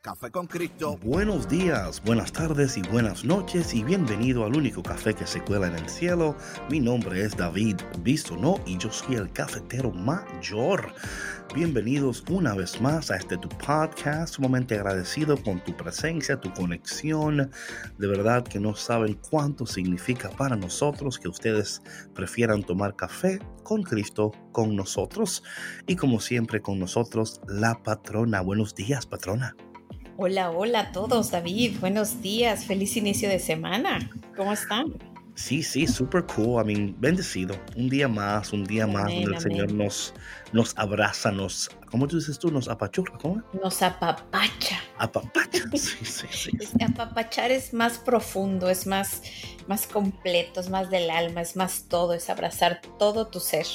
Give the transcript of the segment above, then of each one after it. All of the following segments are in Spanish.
Café con Cristo. Buenos días, buenas tardes y buenas noches y bienvenido al único café que se cuela en el cielo. Mi nombre es David Bisonó y yo soy el cafetero mayor. Bienvenidos una vez más a este tu podcast, sumamente agradecido con tu presencia, tu conexión. De verdad que no saben cuánto significa para nosotros que ustedes prefieran tomar café con Cristo, con nosotros y como siempre con nosotros la patrona. Buenos días, patrona. Hola, hola a todos, David. Buenos días, feliz inicio de semana. ¿Cómo están? Sí, sí, super cool. I mean, bendecido. Un día más, un día más donde el Señor nos, nos abraza, nos, ¿cómo tú dices tú? Nos apachurra, ¿cómo? Nos apapacha. Apapacha, sí, sí, sí. apapachar es más profundo, es más, más completo, es más del alma, es más todo, es abrazar todo tu ser.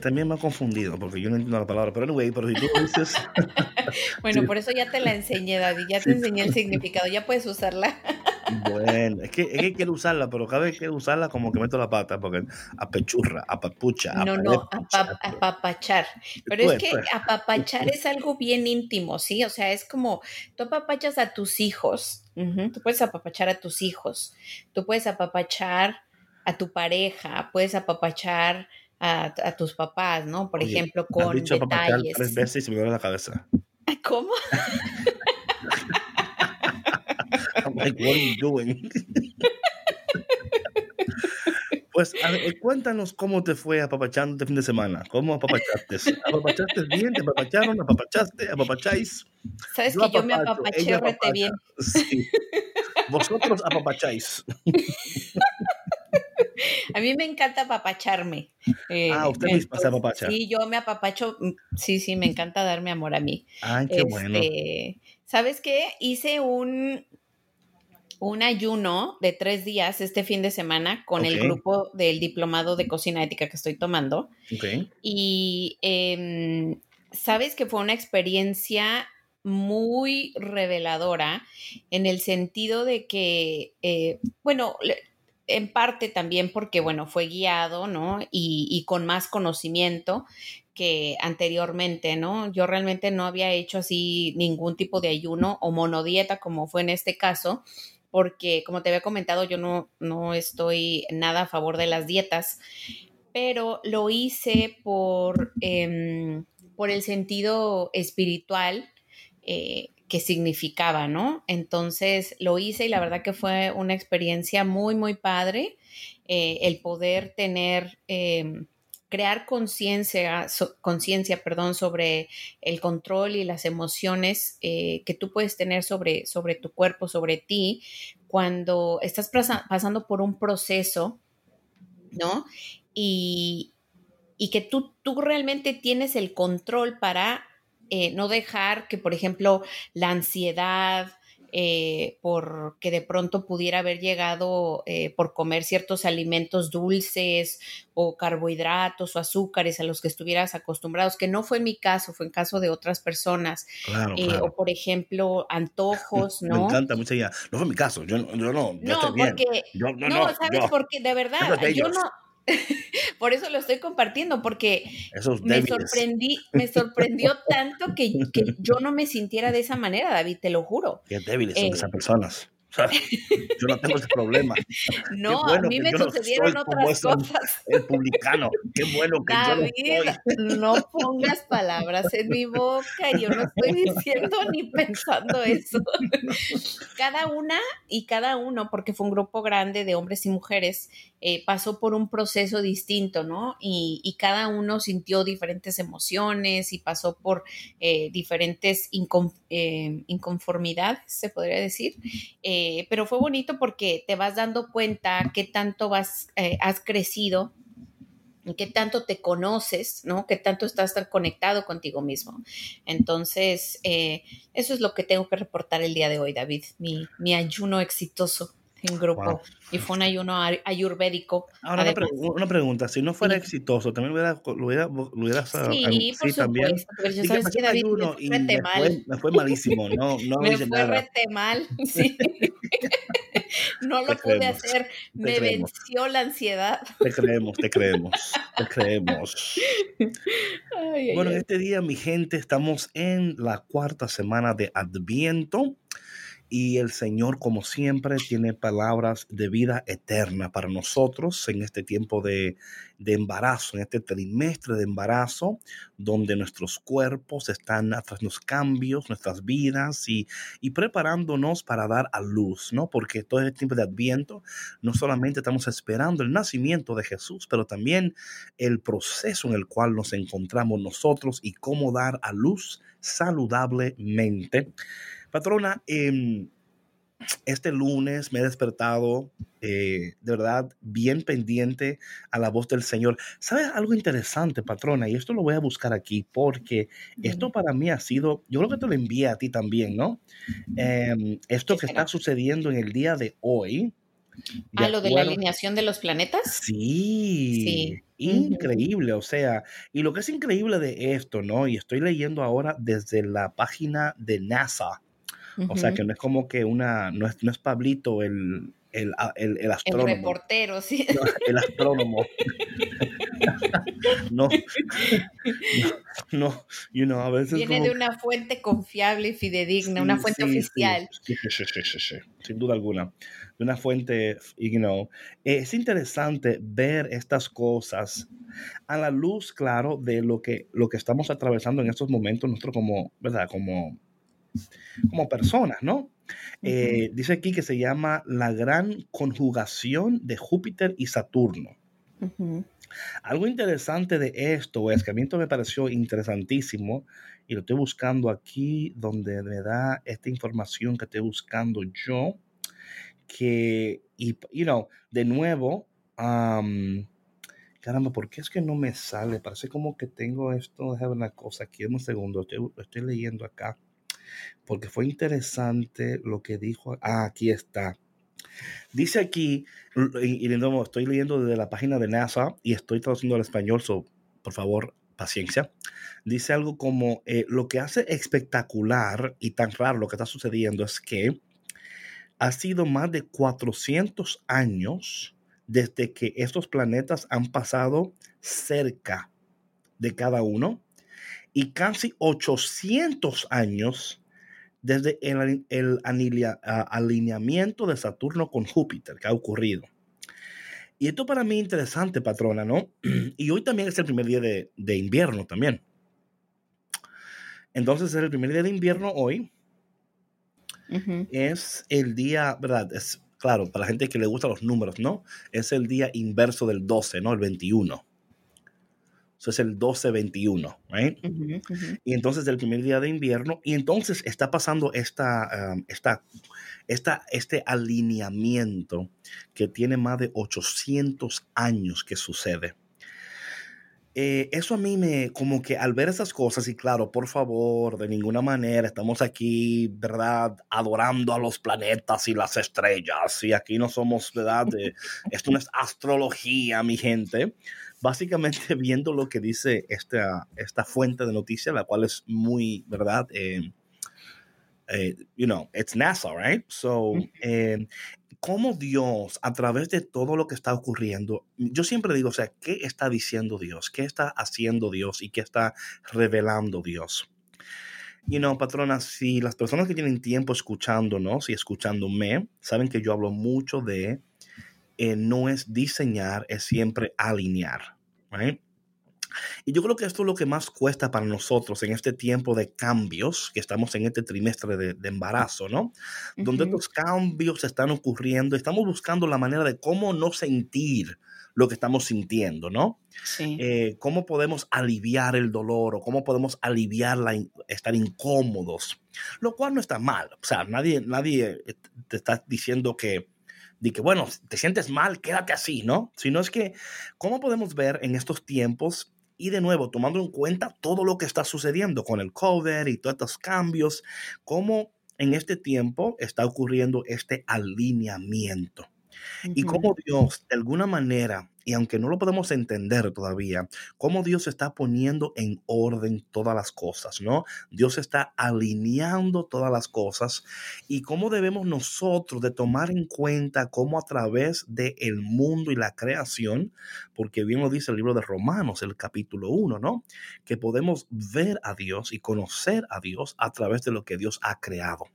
También, me ha confundido porque yo no entiendo la palabra, pero anyway, pero si tú dices. bueno, por eso ya te la enseñé, David, ya te enseñé el significado, ya puedes usarla. bueno, es que, es que quiero usarla, pero cada vez que usarla, como que meto la pata, porque apechurra, apapucha. No, no, apapachar. Pero es que apapachar es algo bien íntimo, ¿sí? O sea, es como tú apapachas a tus hijos, tú puedes apapachar a tus hijos, tú puedes apapachar a tu pareja, puedes apapachar a, tus papás, ¿no? Por ejemplo, con dicho detalles. tres veces y se me duele la cabeza. ¿Cómo? I'm like, what are you doing? Pues a ver, cuéntanos cómo te fue apapachando este fin de semana. ¿Cómo apapachaste? ¿Apapachaste bien? ¿Te apapacharon? ¿Apapachaste? ¿Apapacháis? Sabes que yo me apapaché rete bien. Sí. Vosotros apapacháis. A mí me encanta apapacharme. Eh, ah, usted misma se apapacha. Sí, yo me apapacho. Mm, sí, sí, me encanta darme amor a mí. Ay, qué bueno. Este, ¿Sabes qué? Hice un, un ayuno de tres días este fin de semana con el grupo del diplomado de cocina ética que estoy tomando. Okay. Y em, sabes que fue una experiencia muy reveladora en el sentido de que, eh, bueno, en parte también porque, bueno, fue guiado, ¿no? Y, con más conocimiento que anteriormente, ¿no? Yo realmente no había hecho así ningún tipo de ayuno o monodieta como fue en este caso, porque como te había comentado, yo no, no estoy nada a favor de las dietas, pero lo hice por, em, por el sentido espiritual. Eh, que significaba, ¿no? Entonces lo hice y la verdad que fue una experiencia muy, muy padre eh, el poder tener, em, crear conciencia, conciencia, perdón, sobre el control y las emociones eh, que tú puedes tener sobre, sobre tu cuerpo, sobre ti, cuando estás pasando por un proceso, ¿no? Y, y que tú, tú realmente tienes el control para eh, no dejar que, por ejemplo, la ansiedad, eh, porque de pronto pudiera haber llegado eh, por comer ciertos alimentos dulces o carbohidratos o azúcares a los que estuvieras acostumbrados, que no fue mi caso, fue en caso de otras personas. O por ejemplo, antojos, ¿no? Me encanta mucho ya. No fue mi caso, yo, yo no. no, porque, no, no, ¿sabes? Porque de verdad, yo no, Por eso lo estoy compartiendo, porque me sorprendí, me sorprendió tanto que, yo no me sintiera de esa manera, David, te lo juro. Qué débiles son esas personas. yo no tengo ese problema. No, a mí me sucedieron otras cosas. El publicano, qué bueno que David, yo no, no pongas palabras en mi boca, yo no estoy diciendo ni pensando eso. Cada una y cada uno, porque fue un grupo grande de hombres y mujeres, eh, pasó por un proceso distinto, ¿no? Y, cada uno sintió diferentes emociones y pasó por eh, diferentes eh, inconformidades, se podría decir eh, pero fue bonito porque te vas dando cuenta qué tanto vas, eh, has crecido qué tanto te conoces, ¿no? Qué tanto estás conectado contigo mismo. Entonces, eh, eso es lo que tengo que reportar el día de hoy, David, mi, mi ayuno exitoso en grupo. Y fue un ayuno ayurvédico. Ahora, una, pregunta, si no fuera exitoso, ¿también lo hubiera, lo hubiera, lo hubiera Sí, por supuesto, pero ya sabes que David me fue me. Fue, me fue malísimo, no, no me fue rete mal, sí. no lo pude hacer, me venció la ansiedad. Te creemos, te creemos, te creemos. bueno, en este día, mi gente, estamos en la cuarta semana de Adviento y el Señor, como siempre, tiene palabras de vida eterna para nosotros en este tiempo de, embarazo, en este trimestre de embarazo, donde nuestros cuerpos están tras los cambios, nuestras vidas y, preparándonos para dar a luz, ¿no? Porque todo este tiempo de Adviento no solamente estamos esperando el nacimiento de Jesús, pero también el proceso en el cual nos encontramos nosotros y cómo dar a luz saludablemente. Patrona, em, este lunes me he despertado eh, de verdad bien pendiente a la voz del Señor. ¿Sabes algo interesante, patrona? Y esto lo voy a buscar aquí porque esto para mí ha sido, yo creo que te lo envié a ti también, ¿no? Em, esto que está sucediendo en el día de hoy. ¿A lo de la alineación de los planetas? Sí. Sí. Increíble, o sea, y lo que es increíble de esto, ¿no? Y estoy leyendo ahora desde la página de NASA, o sea, que no es como que una, no es, no es Pablito el, el, el, el astrónomo. El reportero, sí. el astrónomo. no, no, you know, a veces Viene de una fuente confiable y fidedigna, una fuente oficial. Sí, sí, sí, sí, sin duda alguna. De una fuente, you know. Es interesante ver estas cosas a la luz, claro, de lo que, lo que estamos atravesando en estos momentos, nosotros como, ¿verdad? Como como personas, ¿no? Eh, dice aquí que se llama la gran conjugación de Júpiter y Saturno. Algo interesante de esto es que a mí esto me pareció interesantísimo y lo estoy buscando aquí donde me da esta información que estoy buscando yo, que, y, you know, de nuevo, caramba, ¿por qué es que no me sale? Parece como que tengo esto, déjame una cosa aquí, un segundo, estoy, estoy leyendo acá porque fue interesante lo que dijo. Ah, aquí está. Dice aquí, y, estoy leyendo desde la página de NASA y estoy traduciendo al español, so, por favor, paciencia. Dice algo como, eh, lo que hace espectacular y tan raro lo que está sucediendo es que ha sido más de 400 años desde que estos planetas han pasado cerca de cada uno y casi 800 años desde el, alineamiento de Saturno con Júpiter que ha ocurrido. Y esto para mí es interesante, patrona, ¿no? Y hoy también es el primer día de, invierno también. Entonces es el primer día de invierno hoy. Es el día, ¿verdad? Es claro, para la gente que le gustan los números, ¿no? Es el día inverso del 12, ¿no? El 21. Eso es el 12-21, right? Y entonces el primer día de invierno, y entonces está pasando esta, esta, esta, este alineamiento que tiene más de 800 años que sucede. Eh, eso a mí me, como que al ver esas cosas, y claro, por favor, de ninguna manera estamos aquí, ¿verdad? Adorando a los planetas y las estrellas, y aquí no somos, ¿verdad? esto no es astrología, mi gente básicamente viendo lo que dice esta, esta fuente de noticias, la cual es muy, ¿verdad? Eh, eh, you know, it's NASA, right? So, eh, cómo Dios, a través de todo lo que está ocurriendo, yo siempre digo, o sea, ¿qué está diciendo Dios? ¿Qué está haciendo Dios? ¿Y qué está revelando Dios? You know, patrona, si las personas que tienen tiempo escuchándonos y escuchándome, saben que yo hablo mucho de eh, no es diseñar, es siempre alinear. Y yo creo que esto es lo que más cuesta para nosotros en este tiempo de cambios, que estamos en este trimestre de, embarazo, ¿no? Donde estos cambios están ocurriendo, estamos buscando la manera de cómo no sentir lo que estamos sintiendo, ¿no? Sí. Eh, cómo podemos aliviar el dolor o cómo podemos aliviar la, estar incómodos, lo cual no está mal. O sea, nadie, nadie eh, te está diciendo que, de que, bueno, te sientes mal, quédate así, ¿no? Sino es que, ¿cómo podemos ver en estos tiempos y de nuevo, tomando en cuenta todo lo que está sucediendo con el COVID y todos estos cambios, cómo en este tiempo está ocurriendo este alineamiento. Y cómo Dios, de alguna manera, y aunque no lo podemos entender todavía, cómo Dios está poniendo en orden todas las cosas, ¿no? Dios está alineando todas las cosas y cómo debemos nosotros de tomar en cuenta cómo a través del el mundo y la creación, porque bien lo dice el libro de Romanos, el capítulo 1, ¿no? Que podemos ver a Dios y conocer a Dios a través de lo que Dios ha creado.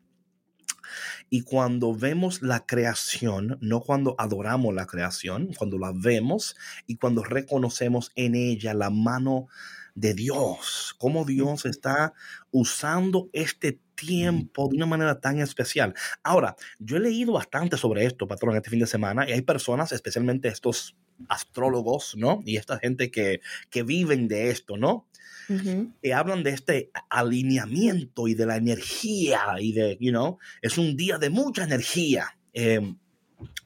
Y cuando vemos la creación, no cuando adoramos la creación, cuando la vemos y cuando reconocemos en ella la mano de Dios, cómo Dios está usando este tiempo de una manera tan especial. Ahora, yo he leído bastante sobre esto, patrón, este fin de semana, y hay personas, especialmente estos astrólogos, ¿no? Y esta gente que, que viven de esto, ¿no? que hablan de este alineamiento y de la energía y de, you know, es un día de mucha energía. Em,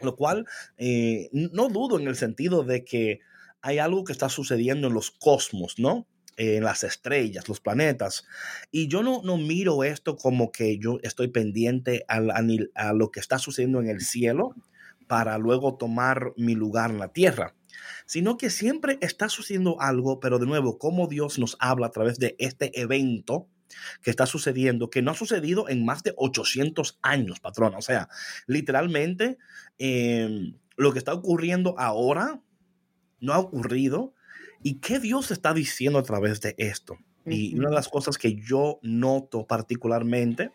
lo cual eh, no dudo en el sentido de que hay algo que está sucediendo en los cosmos, ¿no? en las estrellas, los planetas. Y yo no, no miro esto como que yo estoy pendiente a, a, lo que está sucediendo en el cielo para luego tomar mi lugar en la tierra sino que siempre está sucediendo algo, pero de nuevo, cómo Dios nos habla a través de este evento que está sucediendo, que no ha sucedido en más de 800 años, patrón. O sea, literalmente em, lo que está ocurriendo ahora no ha ocurrido. ¿Y qué Dios está diciendo a través de esto? Y una de las cosas que yo noto particularmente,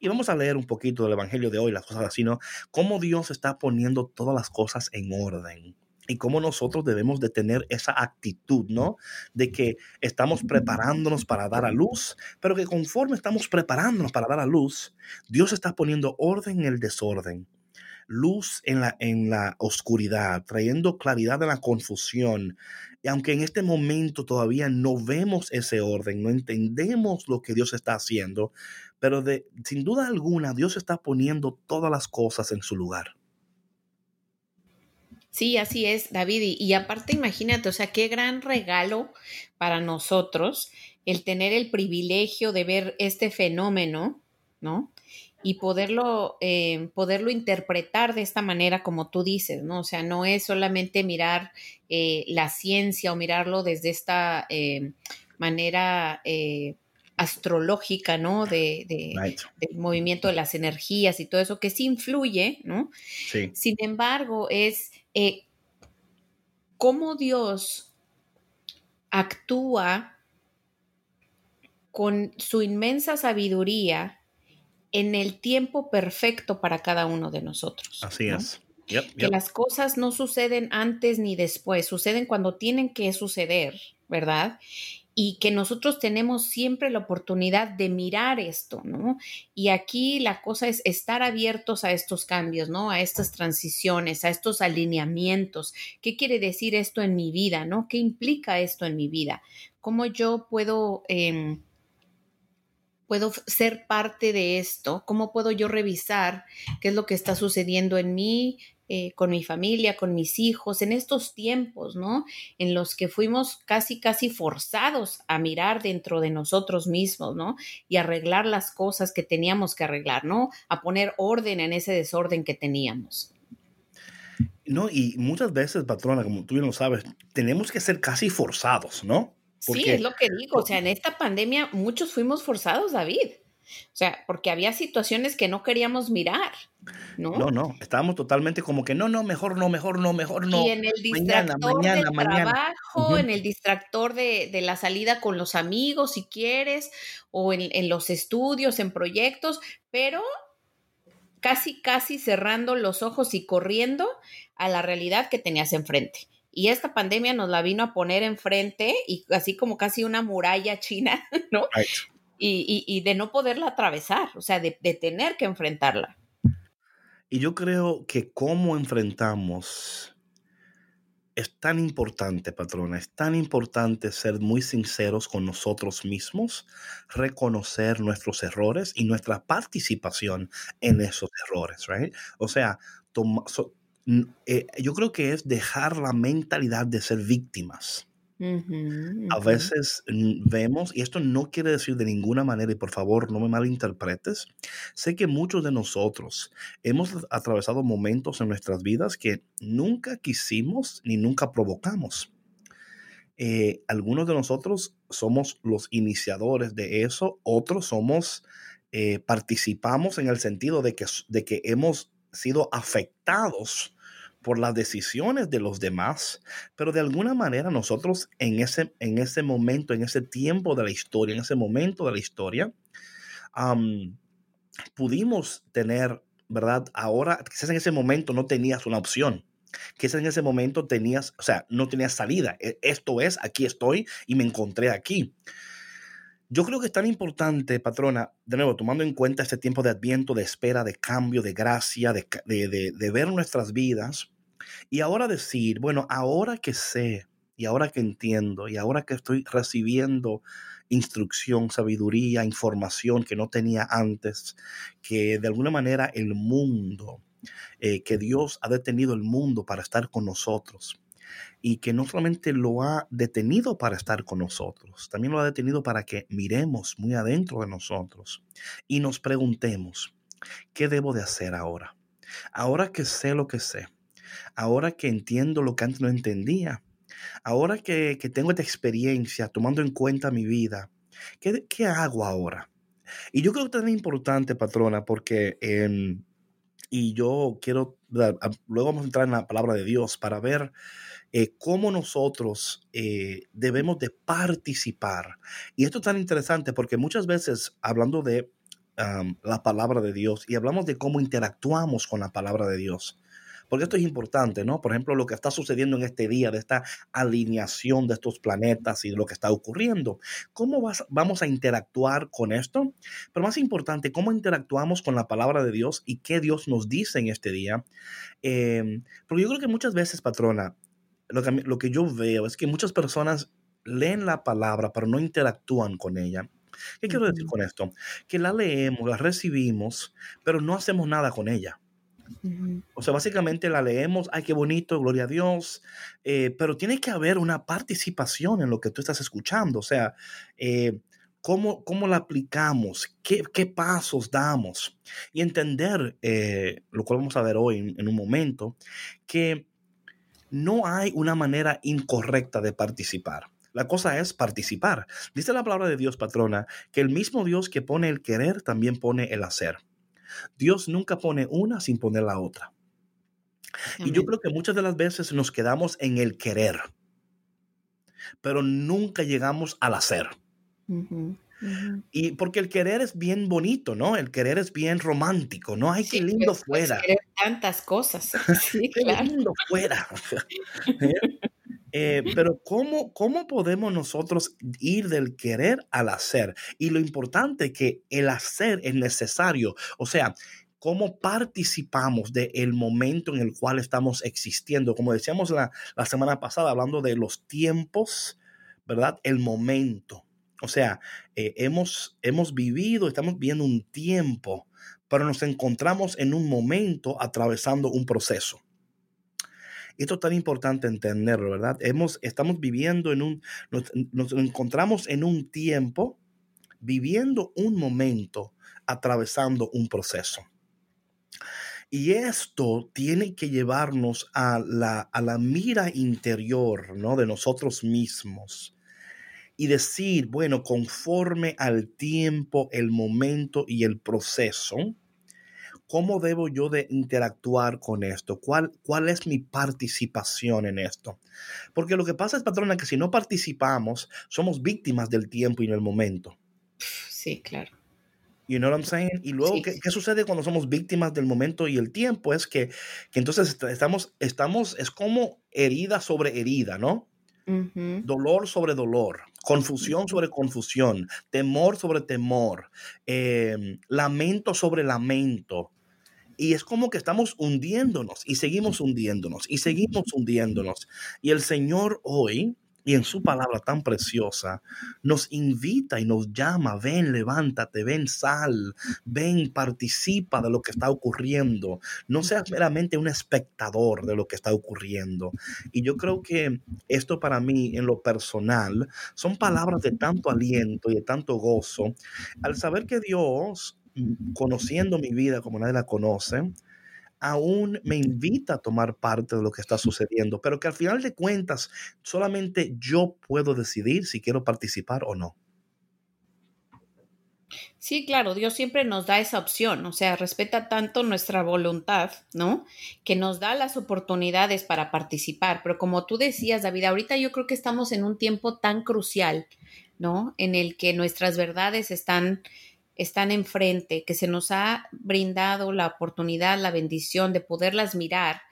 y vamos a leer un poquito del Evangelio de hoy, las cosas así, ¿no? Cómo Dios está poniendo todas las cosas en orden y cómo nosotros debemos de tener esa actitud, ¿no? De que estamos preparándonos para dar a luz, pero que conforme estamos preparándonos para dar a luz, Dios está poniendo orden en el desorden, luz en la, en la oscuridad, trayendo claridad en la confusión. Y aunque en este momento todavía no vemos ese orden, no entendemos lo que Dios está haciendo, pero de, sin duda alguna Dios está poniendo todas las cosas en su lugar. Sí, así es, David. Y, aparte, imagínate, o sea, qué gran regalo para nosotros el tener el privilegio de ver este fenómeno, ¿no? Y poderlo, eh, poderlo interpretar de esta manera como tú dices, ¿no? O sea, no es solamente mirar eh, la ciencia o mirarlo desde esta eh, manera astrológica, ¿no? De, del movimiento de las energías y todo eso, que sí influye, ¿no? Sí. Sin embargo, es cómo Dios actúa con su inmensa sabiduría en el tiempo perfecto para cada uno de nosotros. Así es. Que las cosas no suceden antes ni después, suceden cuando tienen que suceder, ¿verdad? y que nosotros tenemos siempre la oportunidad de mirar esto, ¿no? Y aquí la cosa es estar abiertos a estos cambios, ¿no? A estas transiciones, a estos alineamientos. ¿Qué quiere decir esto en mi vida, ¿no? ¿Qué implica esto en mi vida? ¿Cómo yo puedo... Em, puedo ser parte de esto? ¿Cómo puedo yo revisar qué es lo que está sucediendo en mí, eh, con mi familia, con mis hijos, en estos tiempos, ¿no? En los que fuimos casi, casi forzados a mirar dentro de nosotros mismos, ¿no? Y arreglar las cosas que teníamos que arreglar, ¿no? A poner orden en ese desorden que teníamos. No, y muchas veces, patrona, como tú bien lo sabes, tenemos que ser casi forzados, ¿no? Sí, es lo que digo. O sea, en esta pandemia muchos fuimos forzados, David. O sea, porque había situaciones que no queríamos mirar, ¿no? No, no, estábamos totalmente como que no, no, mejor no, mejor no, mejor no. Y en el distractor del trabajo, en el distractor de, de, la salida con los amigos, si quieres, o en, en los estudios, en proyectos, pero casi, casi cerrando los ojos y corriendo a la realidad que tenías enfrente Y esta pandemia nos la vino a poner enfrente y así como casi una muralla china, ¿no? Y, de no poderla atravesar, o sea, de, de tener que enfrentarla. Y yo creo que cómo enfrentamos es tan importante, patrona, es tan importante ser muy sinceros con nosotros mismos, reconocer nuestros errores y nuestra participación en esos errores, right? O sea, eh, yo creo que es dejar la mentalidad de ser víctimas. A veces vemos, y esto no quiere decir de ninguna manera, y por favor no me malinterpretes, sé que muchos de nosotros hemos atravesado momentos en nuestras vidas que nunca quisimos ni nunca provocamos. Eh, algunos de nosotros somos los iniciadores de eso, otros somos, eh, participamos en el sentido de que, de que hemos sido afectados por las decisiones de los demás, pero de alguna manera nosotros en ese, en ese momento, en ese tiempo de la historia, en ese momento de la historia, pudimos tener, ¿verdad? Ahora, quizás en ese momento no tenías una opción. Quizás en ese momento tenías, o sea, no tenías salida. E, esto es, aquí estoy y me encontré aquí. Yo creo que es tan importante, patrona, de nuevo, tomando en cuenta este tiempo de adviento, de espera, de cambio, de gracia, de, de, de ver nuestras vidas, y ahora decir, bueno, ahora que sé y ahora que entiendo y ahora que estoy recibiendo instrucción, sabiduría, información que no tenía antes, que de alguna manera el mundo, eh, que Dios ha detenido el mundo para estar con nosotros y que no solamente lo ha detenido para estar con nosotros, también lo ha detenido para que miremos muy adentro de nosotros y nos preguntemos, ¿qué debo de hacer ahora? Ahora que sé lo que sé, ahora que entiendo lo que antes no entendía, ahora que, tengo esta experiencia, tomando en cuenta mi vida, ¿qué, qué hago ahora? Y yo creo que es importante, patrona, porque, y yo quiero, luego vamos a entrar en la palabra de Dios para ver eh, cómo nosotros eh, debemos de participar. Y esto es tan interesante porque muchas veces, hablando de la palabra de Dios y hablamos de cómo interactuamos con la palabra de Dios, porque esto es importante, ¿no? Por ejemplo, lo que está sucediendo en este día, de esta alineación de estos planetas y de lo que está ocurriendo. ¿Cómo vamos a interactuar con esto? Pero más importante, ¿cómo interactuamos con la palabra de Dios y qué Dios nos dice en este día? Em, porque yo creo que muchas veces, patrona, lo que, lo que yo veo es que muchas personas leen la palabra, pero no interactúan con ella. ¿Qué quiero decir con esto? Que la leemos, la recibimos, pero no hacemos nada con ella. O sea, básicamente la leemos, ay, qué bonito, gloria a Dios, eh, pero tiene que haber una participación en lo que tú estás escuchando, o sea, eh, ¿cómo, ¿cómo, la aplicamos, ¿Qué, qué pasos damos y entender, eh, lo cual vamos a ver hoy en, en un momento, que no hay una manera incorrecta de participar. La cosa es participar. Dice la palabra de Dios, patrona, que el mismo Dios que pone el querer también pone el hacer. Dios nunca pone una sin poner la otra. Y yo creo que muchas de las veces nos quedamos en el querer, pero nunca llegamos al hacer. Y porque el querer es bien bonito, ¿no? El querer es bien romántico, ¿no? Ay, qué lindo fuera. tantas cosas. Sí, qué lindo fuera. ¿Eh? Pero ¿cómo, ¿cómo podemos nosotros ir del querer al hacer? Y lo importante que el hacer es necesario. O sea, cómo participamos del momento en el cual estamos existiendo. Como decíamos la, semana pasada, hablando de los tiempos, ¿verdad? El momento. O sea, eh, hemos, hemos vivido, estamos viendo un tiempo, pero nos encontramos en un momento atravesando un proceso. Esto es tan importante entenderlo, ¿verdad? Hemos, estamos viviendo en un, nos, encontramos en un tiempo, viviendo un momento, atravesando un proceso. Y esto tiene que llevarnos a la, a la mira interior ¿no? de nosotros mismos y decir, bueno, conforme al tiempo, el momento y el proceso, ¿Cómo debo yo de interactuar con esto? ¿Cuál, ¿Cuál es mi participación en esto? Porque lo que pasa es, patrona, que si no participamos, somos víctimas del tiempo y del momento. Sí, claro. You know what I'm saying? Y luego, ¿qué, ¿qué, sucede cuando somos víctimas del momento y el tiempo? Es que, que entonces estamos, estamos, es como herida sobre herida, ¿no? Dolor sobre dolor, confusión sobre confusión, temor sobre temor, em, lamento sobre lamento. Y es como que estamos hundiéndonos y seguimos hundiéndonos y seguimos hundiéndonos. Y el Señor hoy y en su palabra tan preciosa nos invita y nos llama, ven, levántate, ven, sal, ven, participa de lo que está ocurriendo. No seas meramente un espectador de lo que está ocurriendo. Y yo creo que esto para mí, en lo personal, son palabras de tanto aliento y de tanto gozo. Al saber que Dios, conociendo mi vida como nadie la conoce, aún me invita a tomar parte de lo que está sucediendo, pero que al final de cuentas solamente yo puedo decidir si quiero participar o no. Sí, claro, Dios siempre nos da esa opción, o sea, respeta tanto nuestra voluntad, ¿no? Que nos da las oportunidades para participar, pero como tú decías, David, ahorita yo creo que estamos en un tiempo tan crucial, ¿no? En el que nuestras verdades están están enfrente, que se nos ha brindado la oportunidad, la bendición de poderlas mirar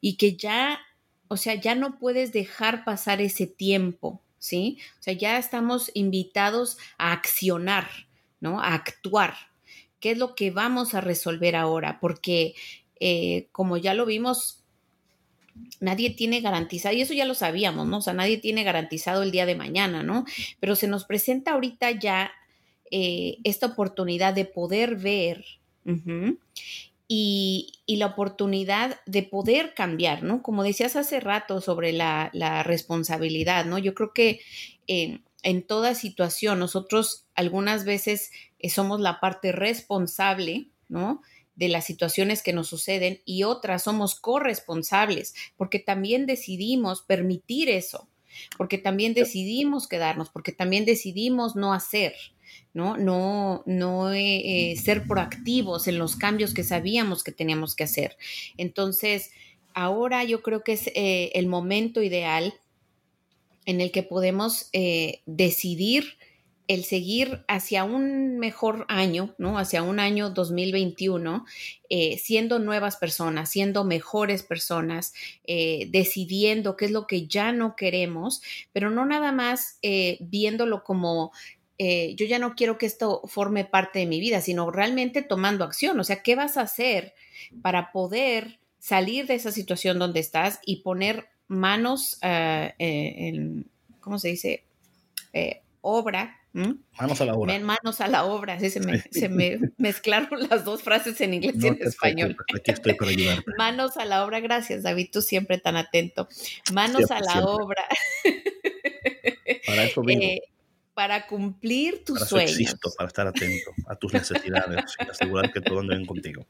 y que ya, o sea, ya no puedes dejar pasar ese tiempo, ¿sí? O sea, ya estamos invitados a accionar, ¿no? A actuar. ¿Qué es lo que vamos a resolver ahora? Porque, eh, como ya lo vimos, nadie tiene garantizado, y eso ya lo sabíamos, ¿no? O sea, nadie tiene garantizado el día de mañana, ¿no? Pero se nos presenta ahorita ya eh, esta oportunidad de poder ver y, la oportunidad de poder cambiar, ¿no? Como decías hace rato sobre la, responsabilidad, ¿no? Yo creo que eh, en toda situación nosotros algunas veces eh, somos la parte responsable, ¿no? de las situaciones que nos suceden y otras somos corresponsables porque también decidimos permitir eso, porque también decidimos quedarnos, porque también decidimos no hacer. ¿No? No, no eh, ser proactivos en los cambios que sabíamos que teníamos que hacer. Entonces, ahora yo creo que es eh, el momento ideal en el que podemos eh, decidir el seguir hacia un mejor año, ¿no? Hacia un año 2021, siendo nuevas personas, siendo mejores personas, decidiendo qué es lo que ya no queremos, pero no nada más viéndolo como eh, yo ya no quiero que esto forme parte de mi vida, sino realmente tomando acción. O sea, ¿qué vas a hacer para poder salir de esa situación donde estás y poner manos eh, en, ¿cómo se dice? obra. Manos a la obra. Manos a la obra. se, me, mezclaron las dos frases en inglés y en español. Aquí estoy para ayudarte. Manos a la obra. Gracias, David. Tú siempre tan atento. Manos a la obra. Para eso vivo para cumplir tus sueños. Existo, para estar atento a tus necesidades y asegurar que todo ande contigo.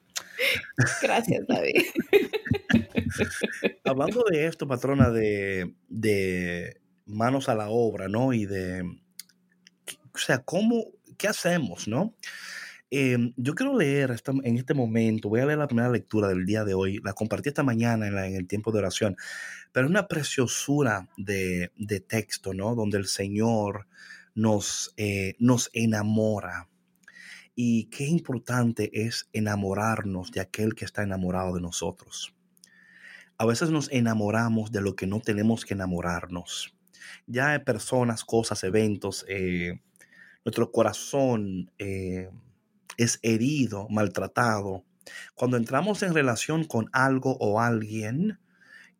Gracias, David. Hablando de esto, patrona, de, de manos a la obra, ¿no? Y de, o sea, ¿cómo, qué hacemos, ¿no? Em, yo quiero leer en este momento, voy a leer la primera lectura del día de hoy, la compartí esta mañana en, en el tiempo de oración, pero es una preciosura de, de texto, ¿no? Donde el Señor nos, eh, nos enamora. Y qué importante es enamorarnos de aquel que está enamorado de nosotros. A veces nos enamoramos de lo que no tenemos que enamorarnos. Ya hay personas, cosas, eventos, eh, nuestro corazón eh, es herido, maltratado. Cuando entramos en relación con algo o alguien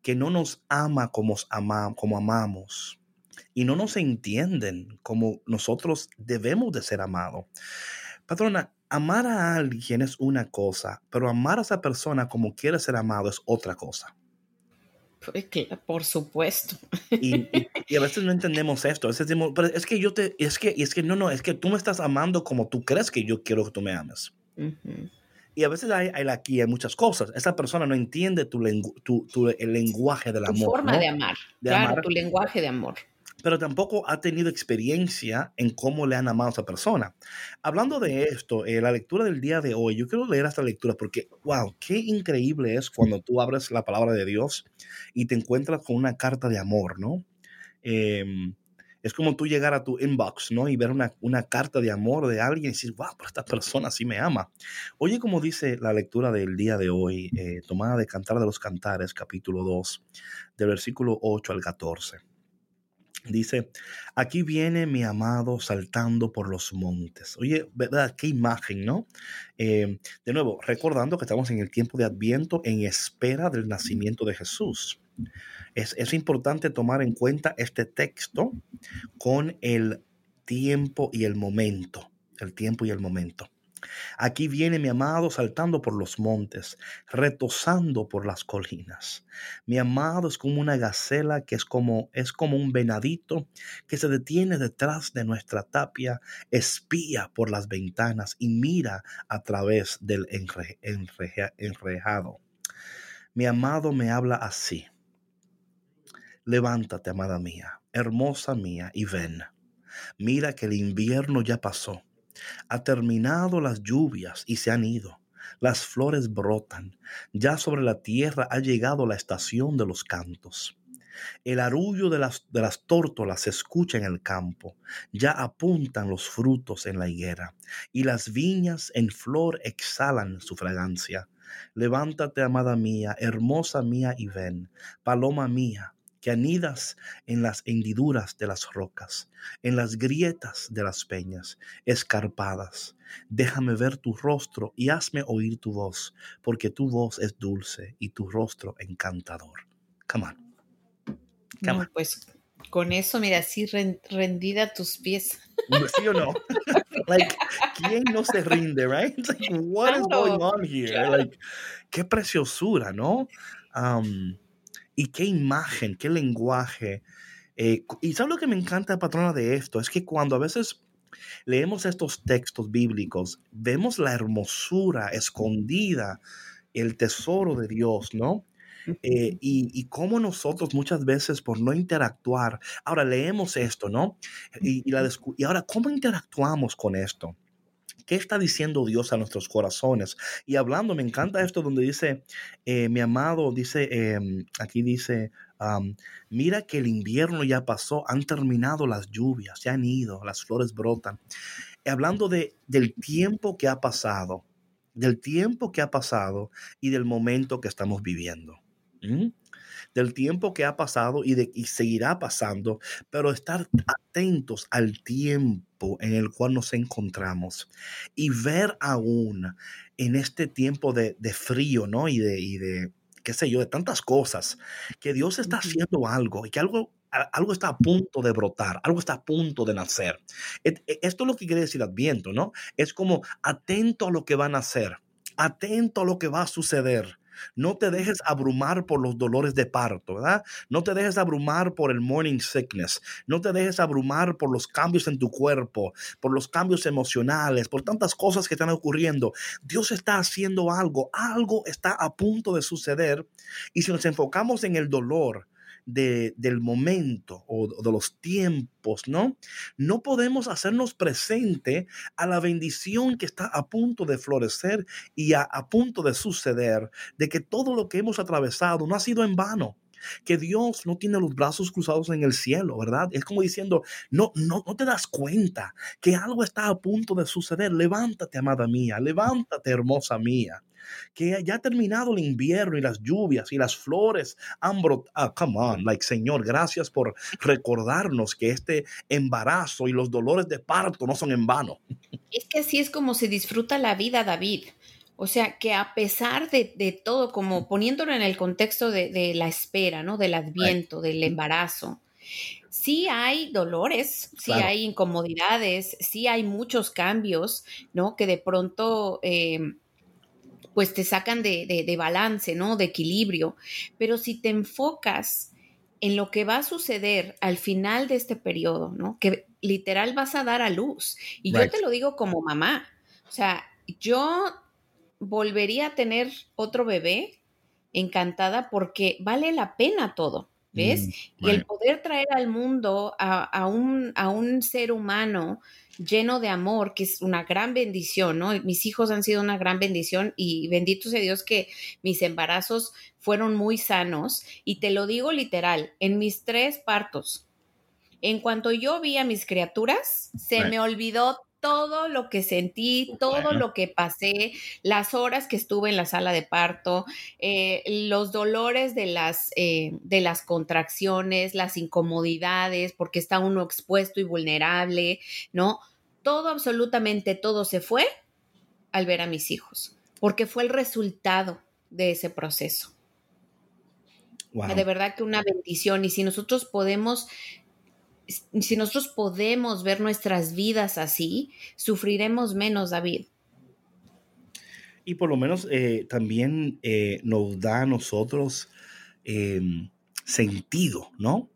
que no nos ama como, ama, como amamos, y no nos entienden como nosotros debemos de ser amados. Patrona, amar a alguien es una cosa, pero amar a esa persona como quiere ser amado es otra cosa. Pues por supuesto. Y, a veces no entendemos esto. A veces decimos, pero es que yo te, es que, es que no, no, es que tú me estás amando como tú crees que yo quiero que tú me ames. Y a veces hay, hay, aquí hay muchas cosas. Esa persona no entiende tu, tu, el lenguaje del amor. Tu forma de amar. claro, tu lenguaje de amor pero tampoco ha tenido experiencia en cómo le han amado a esa persona. Hablando de esto, eh, la lectura del día de hoy, yo quiero leer esta lectura porque, wow, qué increíble es cuando tú abres la palabra de Dios y te encuentras con una carta de amor, ¿no? Em, Es como tú llegar a tu inbox, ¿no? Y ver una, una carta de amor de alguien y decir, wow, pero esta persona sí me ama. Oye, como dice la lectura del día de hoy, eh, tomada de Cantar de los Cantares, capítulo 2, del versículo 8 al 14. Dice, aquí viene mi amado saltando por los montes. Oye, ¿verdad? Qué imagen, ¿no? Eh, de nuevo, recordando que estamos en el tiempo de Adviento en espera del nacimiento de Jesús. Es, es importante tomar en cuenta este texto con el tiempo y el momento. El tiempo y el momento. Aquí viene mi amado saltando por los montes, retosando por las colinas. Mi amado es como una gacela que es como es como un venadito que se detiene detrás de nuestra tapia, espía por las ventanas y mira a través del enrejado. Mi amado me habla así. Levántate, amada mía, hermosa mía, y ven. Mira que el invierno ya pasó ha terminado las lluvias y se han ido. Las flores brotan. Ya sobre la tierra ha llegado la estación de los cantos. El arullo de las, de las tórtolas se escucha en el campo. Ya apuntan los frutos en la higuera. Y las viñas en flor exhalan su fragancia. Levántate, amada mía, hermosa mía, y ven. Paloma mía, que anidas en las hendiduras de las rocas, en las grietas de las peñas, escarpadas. Déjame ver tu rostro y hazme oír tu voz, porque tu voz es dulce y tu rostro encantador. Come on. Come Pues con eso, mira, así rendida a tus pies. ¿Sí o no? like, ¿quién no se rinde, right? like, what is going on here? Like, qué preciosura, ¿no? Um, y qué imagen, qué lenguaje. Eh, y sabes lo que me encanta, patrona, de esto, es que cuando a veces leemos estos textos bíblicos, vemos la hermosura escondida, el tesoro de Dios, ¿no? Eh, y, y cómo nosotros muchas veces por no interactuar, ahora leemos esto, ¿no? Y, y, la, y ahora, ¿cómo interactuamos con esto? ¿Qué está diciendo Dios a nuestros corazones? Y hablando, me encanta esto donde dice, eh, mi amado, dice, em, aquí dice, mira que el invierno ya pasó, han terminado las lluvias, ya han ido, las flores brotan. hablando de, del tiempo que ha pasado, del tiempo que ha pasado y del momento que estamos viviendo del tiempo que ha pasado y, de, y seguirá pasando, pero estar atentos al tiempo en el cual nos encontramos y ver aún en este tiempo de, de frío, ¿no? Y de, y de, qué sé yo, de tantas cosas, que Dios está haciendo algo y que algo algo está a punto de brotar, algo está a punto de nacer. E, esto es lo que quiere decir Adviento, ¿no? Es como atento a lo que van a hacer, atento a lo que va a suceder. No te dejes abrumar por los dolores de parto, ¿verdad? No te dejes abrumar por el morning sickness. No te dejes abrumar por los cambios en tu cuerpo, por los cambios emocionales, por tantas cosas que están ocurriendo. Dios está haciendo algo, algo está a punto de suceder. Y si nos enfocamos en el dolor, del momento o de los tiempos, ¿no? No podemos hacernos presente a la bendición que está a punto de florecer y a, a punto de suceder, de que todo lo que hemos atravesado no ha sido en vano que Dios no tiene los brazos cruzados en el cielo, ¿verdad? Es como diciendo, no, no, no te das cuenta que algo está a punto de suceder. Levántate, amada mía, levántate, hermosa mía que ya ha terminado el invierno y las lluvias y las flores han brotado. Ah, come on, like Señor, gracias por recordarnos que este embarazo y los dolores de parto no son en vano. Es que así es como se disfruta la vida, David. O sea, que a pesar de, todo, como poniéndolo en el contexto de, la espera, ¿no? Del adviento, del embarazo, sí hay dolores, sí hay incomodidades, sí hay muchos cambios, ¿no? Que de pronto eh, pues te sacan de, balance, ¿no? De equilibrio. Pero si te enfocas en lo que va a suceder al final de este periodo, ¿no? Que literal vas a dar a luz. Y yo te lo digo como mamá. O sea, yo volvería a tener otro bebé encantada porque vale la pena todo. ¿Ves? Mm, y el poder traer al mundo a, un, a un ser humano lleno de amor, que es una gran bendición, ¿no? Mis hijos han sido una gran bendición y bendito sea Dios que mis embarazos fueron muy sanos. Y te lo digo literal, en mis tres partos, En cuanto yo vi a mis criaturas, se me olvidó todo lo que sentí, todo lo que pasé, las horas que estuve en la sala de parto, eh, los dolores de las, eh, de las contracciones, las incomodidades, porque está uno expuesto y vulnerable, ¿no? Todo, absolutamente todo se fue al ver a mis hijos, porque fue el resultado de ese proceso. De verdad que una bendición. Y si nosotros podemos si nosotros podemos ver nuestras vidas así, sufriremos menos, David. Y por lo menos eh, también eh, nos da a nosotros em, sentido, ¿no?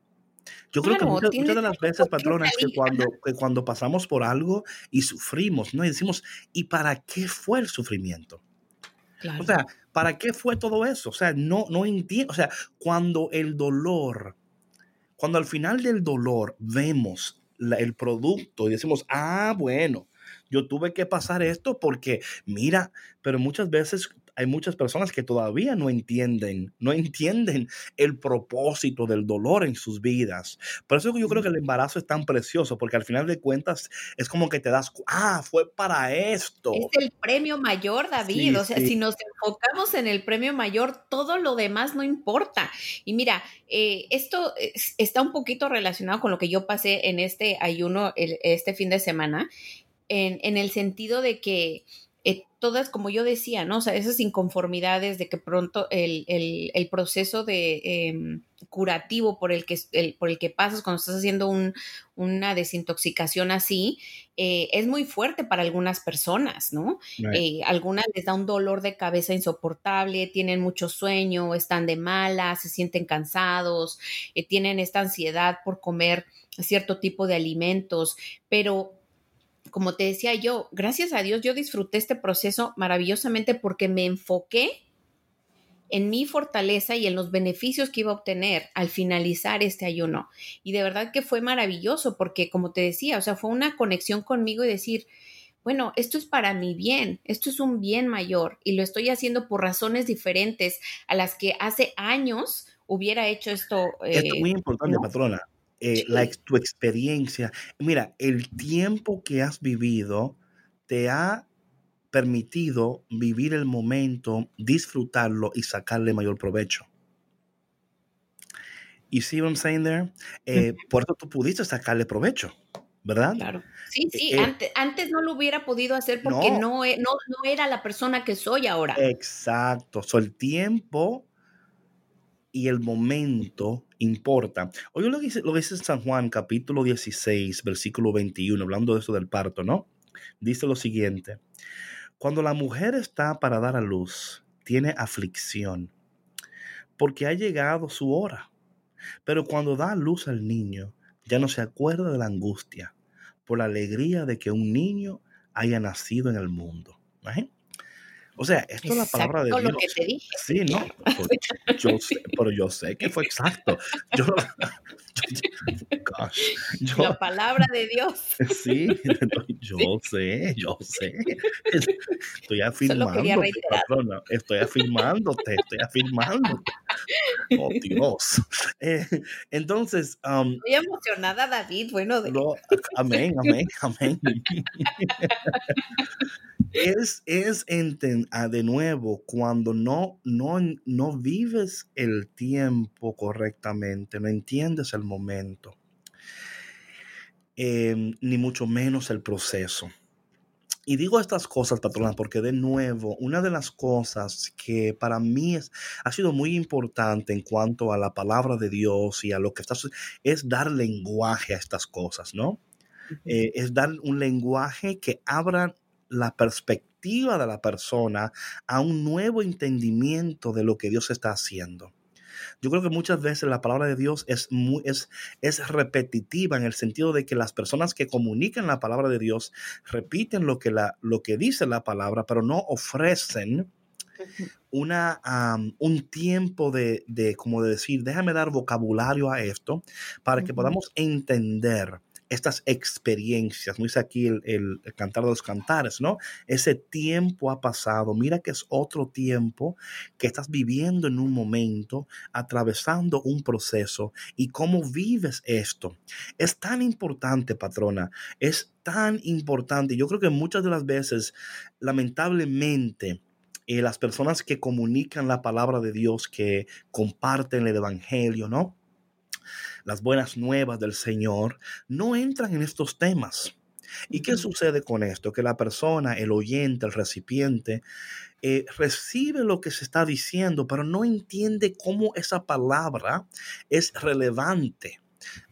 Yo creo que muchas, de las veces, patrona, es que cuando, cuando pasamos por algo y sufrimos, ¿no? Y decimos, ¿y para qué fue el sufrimiento? O sea, ¿para qué fue todo eso? O sea, no, no entiendo. O sea, cuando el dolor cuando al final del dolor vemos el producto y decimos, ah, bueno, yo tuve que pasar esto porque, mira, pero muchas veces hay muchas personas que todavía no entienden, no entienden el propósito del dolor en sus vidas. Por eso yo creo que el embarazo es tan precioso, porque al final de cuentas es como que te das, ah, fue para esto. Es el premio mayor, David. o sea, si nos enfocamos en el premio mayor, todo lo demás no importa. Y mira, eh, esto está un poquito relacionado con lo que yo pasé en este ayuno este fin de semana, en, en el sentido de que todas, como yo decía, ¿no? O sea, esas inconformidades de que pronto el, proceso de em, curativo por el, que, por el que pasas cuando estás haciendo una desintoxicación así, eh, es muy fuerte para algunas personas, ¿no? Eh, algunas les da un dolor de cabeza insoportable, tienen mucho sueño, están de mala, se sienten cansados, tienen esta ansiedad por comer cierto tipo de alimentos, pero como te decía yo, gracias a Dios yo disfruté este proceso maravillosamente porque me enfoqué en mi fortaleza y en los beneficios que iba a obtener al finalizar este ayuno. Y de verdad que fue maravilloso porque, como te decía, o sea, fue una conexión conmigo y decir, bueno, esto es para mi bien, esto es un bien mayor y lo estoy haciendo por razones diferentes a las que hace años hubiera hecho esto. esto es muy eh, importante, patrona. Eh, la, tu experiencia. Mira, el tiempo que has vivido te ha permitido vivir el momento, disfrutarlo y sacarle mayor provecho. ¿Y see what I'm saying there? Eh, por eso tú pudiste sacarle provecho, ¿verdad? Claro. Sí, sí, eh, antes, no lo hubiera podido hacer porque no, no, no, era la persona que soy ahora. Exacto. So, el tiempo y el momento importa. Oye lo que dice, lo dice San Juan, capítulo 16, versículo 21, hablando de eso del parto, ¿no? Dice lo siguiente, cuando la mujer está para dar a luz, tiene aflicción, porque ha llegado su hora. Pero cuando da a luz al niño, ya no se acuerda de la angustia, por la alegría de que un niño haya nacido en el mundo. O sea, esto es la palabra de Dios. Lo que te dije. Sí, no. Pues, yo sé, pero yo sé que fue exacto. Yo, yo, la palabra de Dios. Sí, yo sé, yo sé. Estoy afirmándote, patrona. Estoy afirmándote, estoy afirmándote. Oh, Dios. Eh, entonces. Um, estoy emocionada, David. Bueno, de... amén, amén, amén es, es ah, de nuevo, cuando no, no, no vives el tiempo correctamente, no entiendes el momento, em, ni mucho menos el proceso. Y digo estas cosas, patrona, porque de nuevo, una de las cosas que para mí es, ha sido muy importante en cuanto a la palabra de Dios y a lo que estás, es dar lenguaje a estas cosas, ¿no? Eh, es dar un lenguaje que abra la perspectiva de la persona a un nuevo entendimiento de lo que Dios está haciendo. Yo creo que muchas veces la palabra de Dios es, muy, es, es repetitiva en el sentido de que las personas que comunican la palabra de Dios repiten lo que, la, lo que dice la palabra, pero no ofrecen una, un tiempo de, de, como de decir, déjame dar vocabulario a esto para que podamos entender estas experiencias, no dice aquí el, el, cantar de los cantares, ¿no? Ese tiempo ha pasado, mira que es otro tiempo que estás viviendo en un momento, atravesando un proceso y cómo vives esto. Es tan importante, patrona, es tan importante. Yo creo que muchas de las veces, lamentablemente, eh, las personas que comunican la palabra de Dios, que comparten el Evangelio, ¿no? Las buenas nuevas del Señor, no entran en estos temas. ¿Y qué sucede con esto? Que la persona, el oyente, el recipiente, eh, recibe lo que se está diciendo, pero no entiende cómo esa palabra es relevante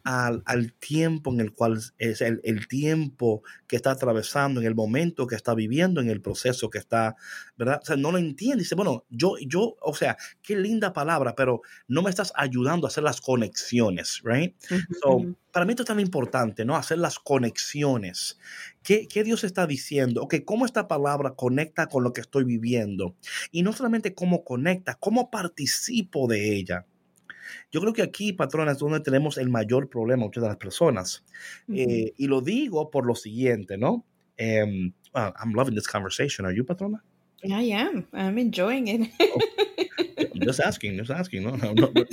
al, tiempo en el cual es el, tiempo que está atravesando, en el momento que está viviendo, en el proceso que está, ¿verdad? O sea, no lo entiende. Dice, bueno, yo, yo, o sea, qué linda palabra, pero no me estás ayudando a hacer las conexiones, right? so, para mí esto es tan importante, ¿no? Hacer las conexiones. ¿Qué, ¿Qué, Dios está diciendo? Ok, ¿cómo esta palabra conecta con lo que estoy viviendo? Y no solamente cómo conecta, cómo participo de ella. Yo creo que aquí, patrona, es donde tenemos el mayor problema muchas de las personas. Eh, y lo digo por lo siguiente, ¿no? Um, I'm loving this conversation. Are you, patrona? I am. I'm enjoying it. Just asking, asking, ¿no? No, no, no,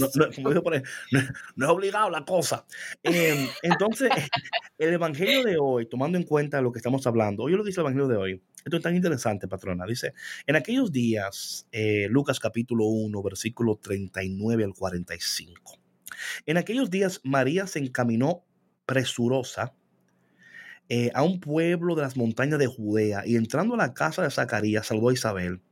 no es obligado la cosa. Em, entonces, el evangelio de hoy, tomando en cuenta lo que estamos hablando, hoy lo dice el evangelio de hoy, esto es tan interesante, patrona. Dice, en aquellos días, eh, Lucas capítulo 1, versículo 39 al 45. En aquellos días, María se encaminó presurosa eh, a un pueblo de las montañas de Judea y entrando a la casa de Zacarías saludó a Isabel.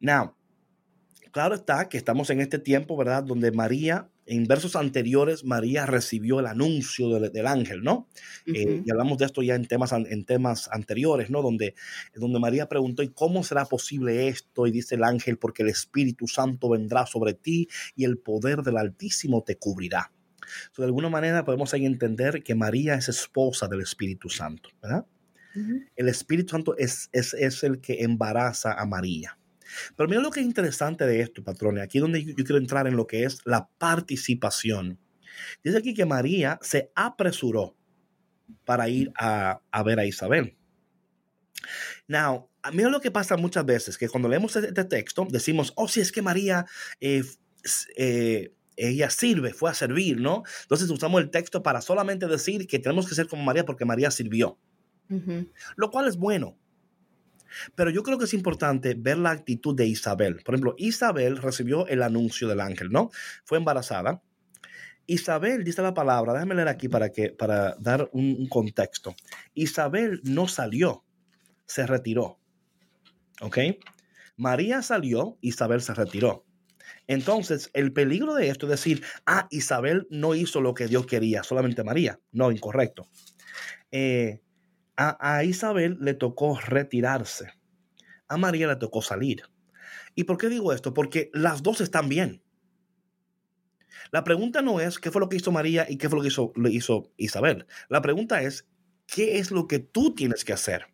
Now, claro está que estamos en este tiempo, ¿verdad? Donde María en versos anteriores, María recibió el anuncio del, ángel, ¿no? Eh, y hablamos de esto ya en temas, en temas anteriores, ¿no? Donde, donde María preguntó, ¿y cómo será posible esto? Y dice el ángel, porque el Espíritu Santo vendrá sobre ti y el poder del Altísimo te cubrirá. de alguna manera podemos ahí entender que María es esposa del Espíritu Santo, ¿verdad? El Espíritu Santo es, es, es el que embaraza a María. Pero mira lo que es interesante de esto, patrones. Aquí es donde yo, quiero entrar en lo que es la participación. Dice aquí que María se apresuró para ir a, ver a Isabel. Now, mira lo que pasa muchas veces, que cuando leemos este texto decimos, oh, si es que María, eh, eh, ella sirve, fue a servir, ¿no? Entonces usamos el texto para solamente decir que tenemos que ser como María porque María sirvió. Lo cual es bueno. Pero yo creo que es importante ver la actitud de Isabel. Por ejemplo, Isabel recibió el anuncio del ángel, ¿no? Fue embarazada. Isabel, dice la palabra, déjame leer aquí para, que, para dar un, contexto. Isabel no salió, se retiró. ¿Ok? María salió, Isabel se retiró. Entonces, el peligro de esto es decir, ah, Isabel no hizo lo que Dios quería, solamente María. No, incorrecto. Eh, a, Isabel le tocó retirarse. A María le tocó salir. ¿Y por qué digo esto? Porque las dos están bien. La pregunta no es qué fue lo que hizo María y qué fue lo que hizo, Isabel. La pregunta es qué es lo que tú tienes que hacer.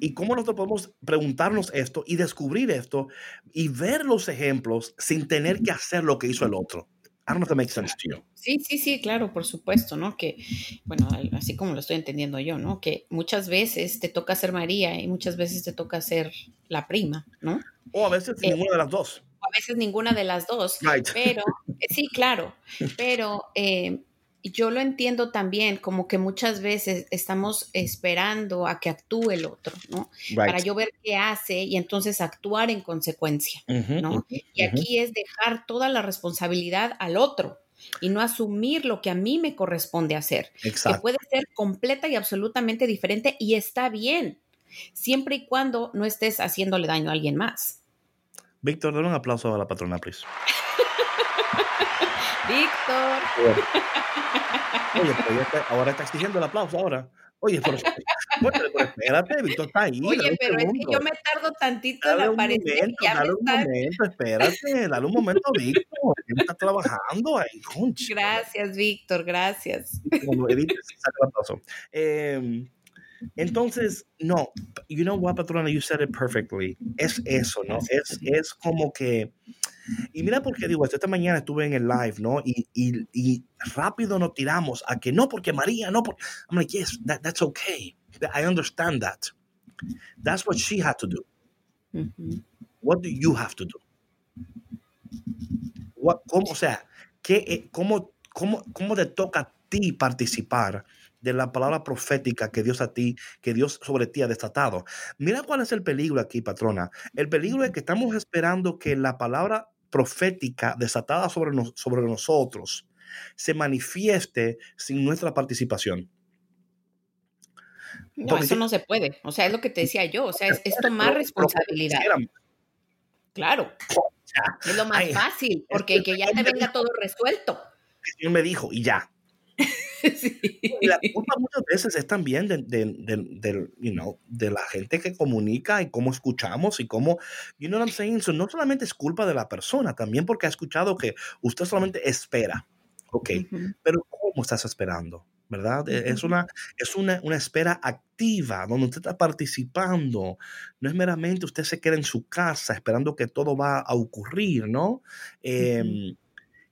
Y cómo nosotros podemos preguntarnos esto y descubrir esto y ver los ejemplos sin tener que hacer lo que hizo el otro. I don't know if that sense to you. Sí, sí, sí, claro, por supuesto, ¿no? Que, bueno, así como lo estoy entendiendo yo, ¿no? Que muchas veces te toca ser María y muchas veces te toca ser la prima, ¿no? O a veces eh, ninguna de las dos. A veces ninguna de las dos. Pero, sí, claro, pero eh, yo lo entiendo también como que muchas veces estamos esperando a que actúe el otro, ¿no? Para yo ver qué hace y entonces actuar en consecuencia, ¿no? y aquí es dejar toda la responsabilidad al otro y no asumir lo que a mí me corresponde hacer, Exacto. que puede ser completa y absolutamente diferente y está bien, siempre y cuando no estés haciéndole daño a alguien más. Víctor, dale un aplauso a la patrona, please. Víctor. Oye, pues ahora está exigiendo el aplauso ahora. Oye, pero, espérate, Víctor está ahí. Oye, pero es que yo me tardo tantito en aparecer. dale un momento, espérate, dale un momento Víctor. Él está trabajando ahí, concha. Gracias, Víctor, gracias. Como Edith, eh, entonces, no, you know what, patrona, you said it perfectly. Es eso, ¿no? Es, es como que, y mira por qué digo esto, esta mañana estuve en el live, ¿no? Y, y, y rápido nos tiramos a que no, porque María, no, porque, I'm like, yes, that, that's okay. I understand that. That's what she had to do. What do you have to do? What, ¿cómo, o sea, ¿qué, eh, cómo, cómo, ¿cómo te toca a ti participar de la palabra profética que Dios a ti, que Dios sobre ti ha desatado. Mira cuál es el peligro aquí, patrona. El peligro es que estamos esperando que la palabra profética desatada sobre, sobre nosotros se manifieste sin nuestra participación. No, eso no se puede. O sea, es lo que te decía yo. O sea, es, tomar responsabilidad. Claro. Es lo más fácil, porque que ya te venga todo resuelto. Él me dijo, y ya. Y la culpa muchas veces es también de, de, you know, de la gente que comunica y cómo escuchamos y cómo, you know what I'm saying? no solamente es culpa de la persona, también porque ha escuchado que usted solamente espera. Ok, pero ¿cómo estás esperando? ¿Verdad? E, es, una, es una, una, espera activa, donde usted está participando. No es meramente usted se queda en su casa esperando que todo va a ocurrir, ¿no?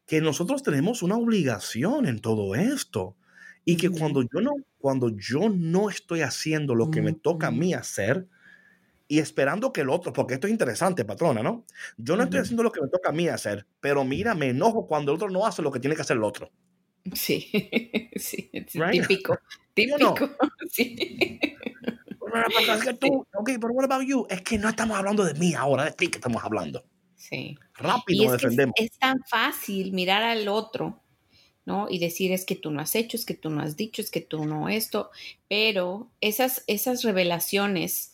Que nosotros tenemos una obligación en todo esto y que cuando yo no, cuando yo no estoy haciendo lo que me toca a mí hacer y esperando que el otro, porque esto es interesante, patrona, ¿no? Yo no estoy haciendo lo que me toca a mí hacer, pero mira, me enojo cuando el otro no hace lo que tiene que hacer el otro. Sí, sí, típico, típico, sí. Es que tú, ok, pero what about you? Es que no estamos hablando de mí ahora, de ti que estamos hablando. Sí. Rápido y defendemos. es, tan fácil mirar al otro, ¿no? Y decir es que tú no has hecho, es que tú no has dicho, es que tú no esto, pero esas, esas revelaciones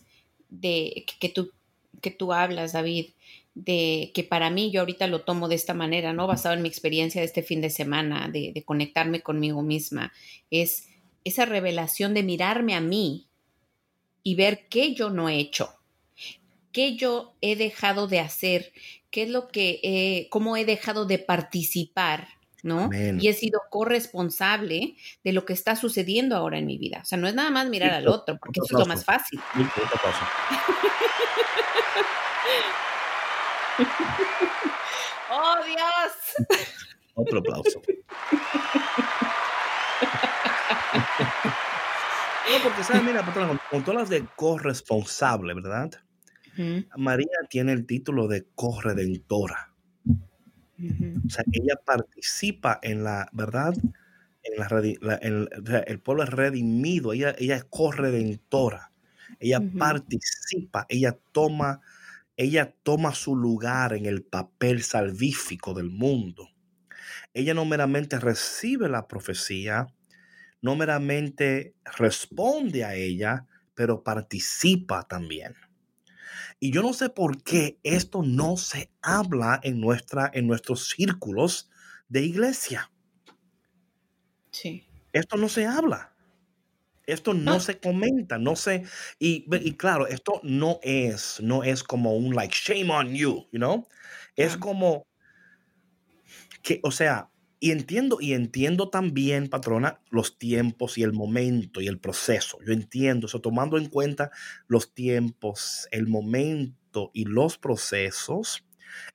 de que, tú, que tú hablas, David, de que para mí yo ahorita lo tomo de esta manera, ¿no? Basado en mi experiencia de este fin de semana, de, de conectarme conmigo misma, es esa revelación de mirarme a mí y ver qué yo no he hecho, qué yo he dejado de hacer, qué es lo que, he, cómo he dejado de participar, ¿no? Y he sido corresponsable de lo que está sucediendo ahora en mi vida. O sea, no es nada más mirar al otro, porque eso es lo más fácil. ¡Oh, Dios! Otro aplauso. no, porque, ¿sabes? Mira, con, con todas las de corresponsable, ¿verdad? María tiene el título de corredentora. O sea, ella participa en la, ¿verdad? En la, el pueblo es redimido, ella, ella es corredentora. Ella participa, ella toma, ella toma su lugar en el papel salvífico del mundo. Ella no meramente recibe la profecía, no meramente responde a ella, pero participa también. Y yo no sé por qué esto no se habla en, nuestra, en nuestros círculos de iglesia. Sí. Esto no se habla. Esto no, se comenta, no se y, y, claro, esto no es no es como un like shame on you, you know? Es como que o sea, y entiendo, y entiendo también, patrona, los tiempos y el momento y el proceso. Yo entiendo eso, tomando en cuenta los tiempos, el momento y los procesos.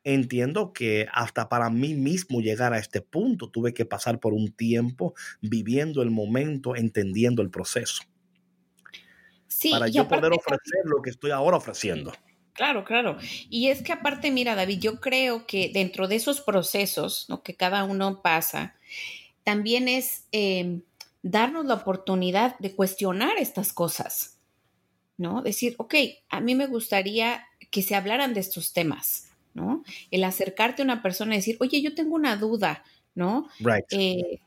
Entiendo que hasta para mí mismo llegar a este punto tuve que pasar por un tiempo viviendo el momento, entendiendo el proceso. Sí, para yo poder ofrecer lo que estoy ahora ofreciendo. Claro, claro. Y es que aparte, mira, David, yo creo que dentro de esos procesos ¿no? que cada uno pasa, también es em, darnos la oportunidad de cuestionar estas cosas, ¿no? Decir, ok, a mí me gustaría que se hablaran de estos temas, ¿no? El acercarte a una persona y decir, oye, yo tengo una duda, ¿no? Right. Eh,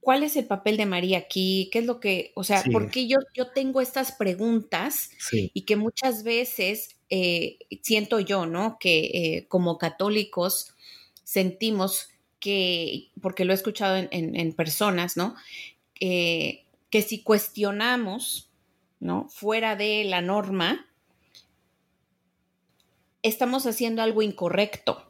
¿Cuál es el papel de María aquí? ¿Qué es lo que, o sea, por qué yo, yo tengo estas preguntas y que muchas veces eh, siento yo, ¿no? Que eh, como católicos sentimos que, porque lo he escuchado en, personas, ¿no? Eh, que si cuestionamos, ¿no? Fuera de la norma, estamos haciendo algo incorrecto.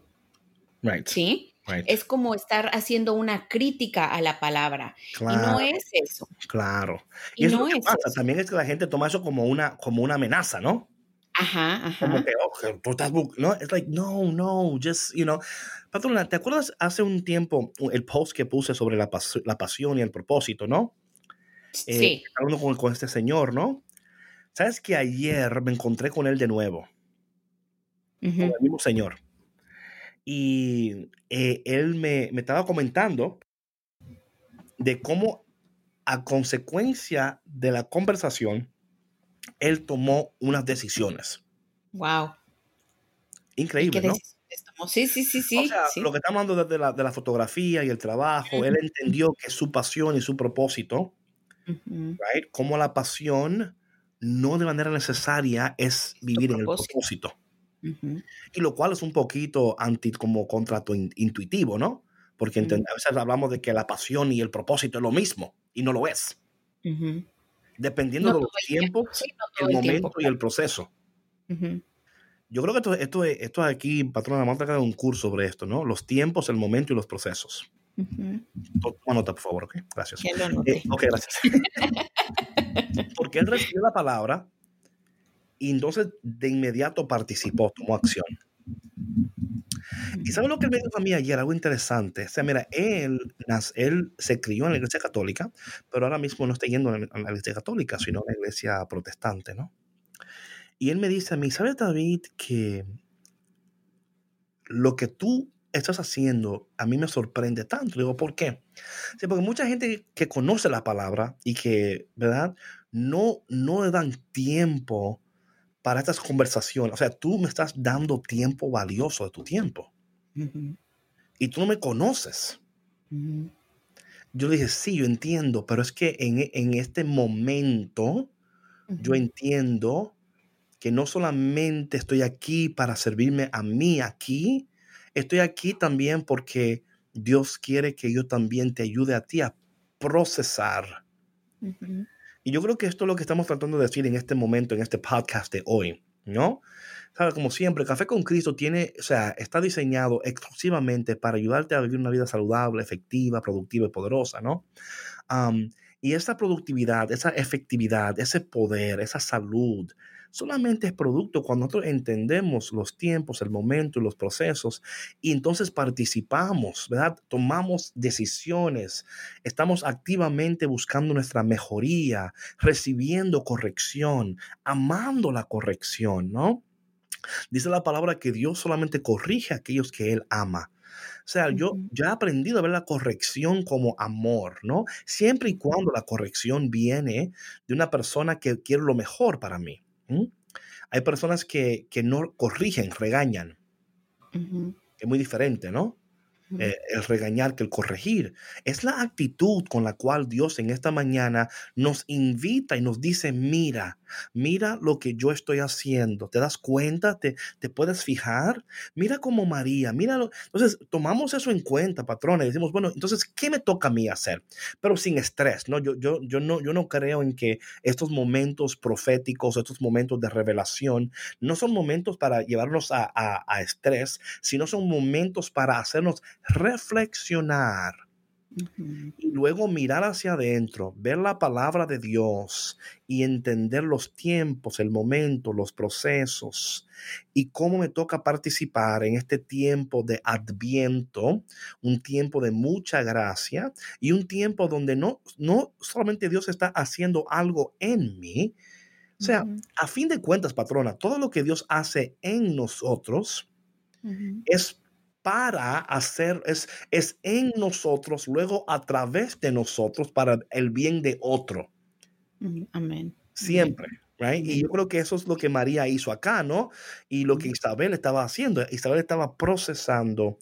Right. ¿Sí? Es como estar haciendo una crítica a la palabra. y no es eso. Claro. Y, eso no pasa. También es que la gente toma eso como una, como una amenaza, ¿no? Ajá, ajá. Como que, oh, tú estás, no, es like, no, no, just, you know. Patrona, ¿te acuerdas hace un tiempo el post que puse sobre la, la pasión y el propósito, no? Eh, sí. Hablando con, con este señor, ¿no? Sabes que ayer me encontré con él de nuevo. Con el mismo señor. Y eh, él me, me estaba comentando de cómo a consecuencia de la conversación, él tomó unas decisiones. Wow. Increíble, ¿no? Sí, sí, sí, sí. O sea, lo que estamos hablando de la, de la fotografía y el trabajo, él entendió que su pasión y su propósito, right, como la pasión no de manera necesaria es vivir en el propósito. Y lo cual es un poquito anti, como contrato intuitivo, ¿no? Porque a veces hablamos de que la pasión y el propósito es lo mismo y no lo es. Dependiendo de los tiempos, el, momento y el proceso. Yo creo que esto, esto, esto aquí, patrona, vamos a tratar un curso sobre esto, ¿no? Los tiempos, el momento y los procesos. Anota, por favor, ¿ok? Gracias. Eh, ok, gracias. Porque él recibió la palabra y entonces de inmediato participó, tomó acción. ¿Y sabe lo que él me dijo a mí ayer? Algo interesante. O sea, mira, él, él se crió en la iglesia católica, pero ahora mismo no está yendo a la iglesia católica, sino a la iglesia protestante, ¿no? Y él me dice a mí, ¿sabes, David, que lo que tú estás haciendo a mí me sorprende tanto? digo, ¿por qué? Sí, porque mucha gente que conoce la palabra y que, ¿verdad? No, no le dan tiempo para estas conversaciones. O sea, tú me estás dando tiempo valioso de tu tiempo. Y tú no me conoces. Yo dije, sí, yo entiendo, pero es que en, este momento yo entiendo que no solamente estoy aquí para servirme a mí aquí, estoy aquí también porque Dios quiere que yo también te ayude a ti a procesar. Y yo creo que esto es lo que estamos tratando de decir en este momento, en este podcast de hoy, ¿no? ¿Sabes? Como siempre, Café con Cristo tiene, o sea, está diseñado exclusivamente para ayudarte a vivir una vida saludable, efectiva, productiva y poderosa, ¿no? y esa productividad, esa efectividad, ese poder, esa salud, solamente es producto cuando nosotros entendemos los tiempos, el momento y los procesos y entonces participamos, ¿verdad? Tomamos decisiones, estamos activamente buscando nuestra mejoría, recibiendo corrección, amando la corrección, ¿no? Dice la palabra que Dios solamente corrige a aquellos que Él ama. O sea, yo ya he aprendido a ver la corrección como amor, ¿no? Siempre y cuando la corrección viene de una persona que quiere lo mejor para mí. Hay personas que, no corrigen, regañan. Es muy diferente, ¿no? Eh, el regañar que el corregir. Es la actitud con la cual Dios en esta mañana nos invita y nos dice, mira, mira lo que yo estoy haciendo. ¿Te das cuenta? ¿Te, te puedes fijar? Mira como María, míralo. Entonces, tomamos eso en cuenta, patrona, y decimos, bueno, entonces, ¿qué me toca a mí hacer? Pero sin estrés, ¿no? Yo, yo, yo, no, yo no creo en que estos momentos proféticos, estos momentos de revelación, no son momentos para llevarnos a, a estrés, sino son momentos para hacernos reflexionar y luego mirar hacia adentro, ver la palabra de Dios y entender los tiempos, el momento, los procesos y cómo me toca participar en este tiempo de adviento, un tiempo de mucha gracia y un tiempo donde no, no solamente Dios está haciendo algo en mí, o sea, a fin de cuentas, patrona, todo lo que Dios hace en nosotros es para hacer, es, es en nosotros, luego a través de nosotros para el bien de otro. Amén. Siempre. Right? Y yo creo que eso es lo que María hizo acá, ¿no? Y lo que Isabel estaba haciendo. Isabel estaba procesando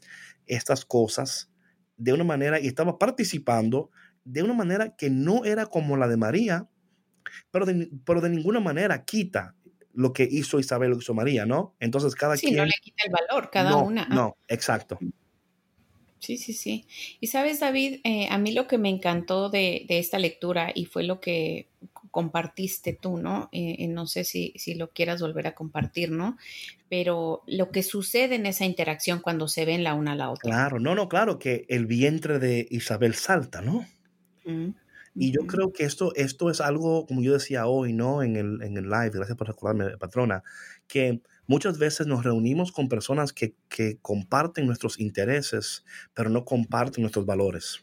estas cosas de una manera y estaba participando de una manera que no era como la de María, pero de, pero de ninguna manera quita lo que hizo Isabel, lo que hizo María, ¿no? Entonces cada sí, quien... no le quita el valor, cada una. No, exacto. Sí, sí, sí. Y sabes, David, eh, a mí lo que me encantó de, esta lectura y fue lo que compartiste tú, ¿no? Eh, no sé si, si, lo quieras volver a compartir, ¿no? Pero lo que sucede en esa interacción cuando se ven la una a la otra. Claro, no, no, claro, que el vientre de Isabel salta, ¿no? Y yo creo que esto, esto es algo, como yo decía hoy, ¿no? En el, en el live, gracias por recordarme, patrona, que Muchas veces nos reunimos con personas que, comparten nuestros intereses, pero no comparten nuestros valores.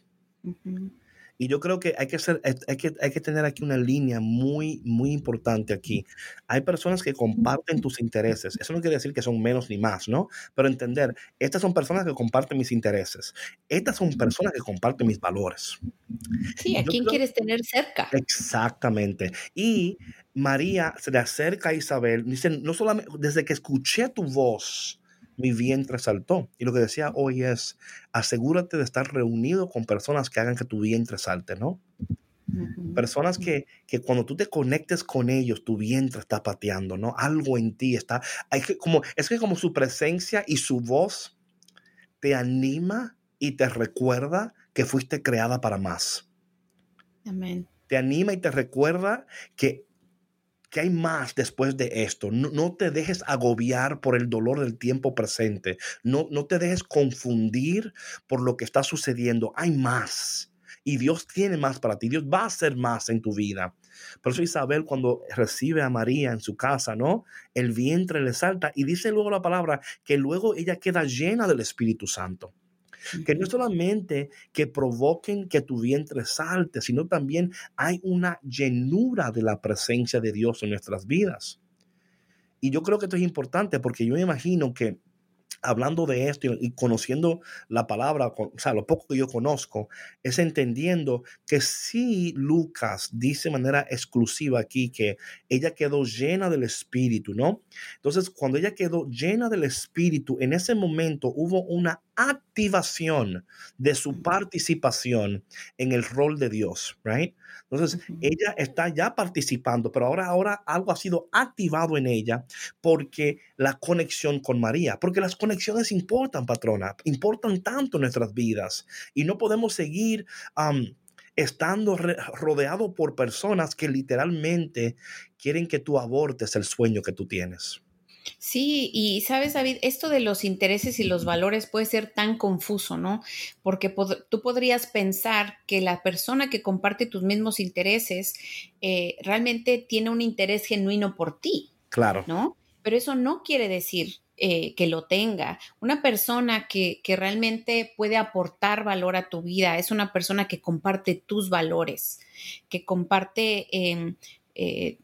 Y yo creo que hay que, ser, hay, que, hay que tener aquí una línea muy, muy importante aquí. Hay personas que comparten tus intereses. Eso no quiere decir que son menos ni más, ¿no? Pero entender, estas son personas que comparten mis intereses. Estas son personas que comparten mis valores. Sí, ¿a quién quieres tener cerca? Exactamente. Y María se le acerca a Isabel. Dice, no solamente, desde que escuché tu voz, mi vientre saltó. Y lo que decía hoy es, asegúrate de estar reunido con personas que hagan que tu vientre salte, ¿no? Personas que, que, cuando tú te conectes con ellos, tu vientre está pateando, ¿no? Algo en ti está. Hay que, como, es que como su presencia y su voz te anima y te recuerda que fuiste creada para más. Amén. Te anima y te recuerda que que hay más después de esto. No, te dejes agobiar por el dolor del tiempo presente. No, no te dejes confundir por lo que está sucediendo. Hay más. Y Dios tiene más para ti. Dios va a hacer más en tu vida. Por eso Isabel cuando recibe a María en su casa, ¿no? El vientre le salta y dice luego la palabra que luego ella queda llena del Espíritu Santo que no solamente que provoquen que tu vientre salte, sino también hay una llenura de la presencia de Dios en nuestras vidas. Y yo creo que esto es importante porque yo me imagino que hablando de esto y, conociendo la palabra, o sea, lo poco que yo conozco, es entendiendo que si Lucas dice de manera exclusiva aquí que ella quedó llena del Espíritu, ¿no? Entonces, cuando ella quedó llena del Espíritu, en ese momento hubo una activación de su participación en el rol de Dios, right? Entonces, ella está ya participando, pero ahora, ahora algo ha sido activado en ella porque la conexión con María, porque las conexiones importan, patrona, importan tanto en nuestras vidas y no podemos seguir estando rodeado por personas que literalmente quieren que tú abortes el sueño que tú tienes. Sí, y sabes, David, esto de los intereses y los valores puede ser tan confuso, ¿no? Porque tú podrías pensar que la persona que comparte tus mismos intereses eh, realmente tiene un interés genuino por ti. Claro. ¿No? Pero eso no quiere decir eh, que lo tenga. Una persona que, que, realmente puede aportar valor a tu vida es una persona que comparte tus valores, que comparte em, eh,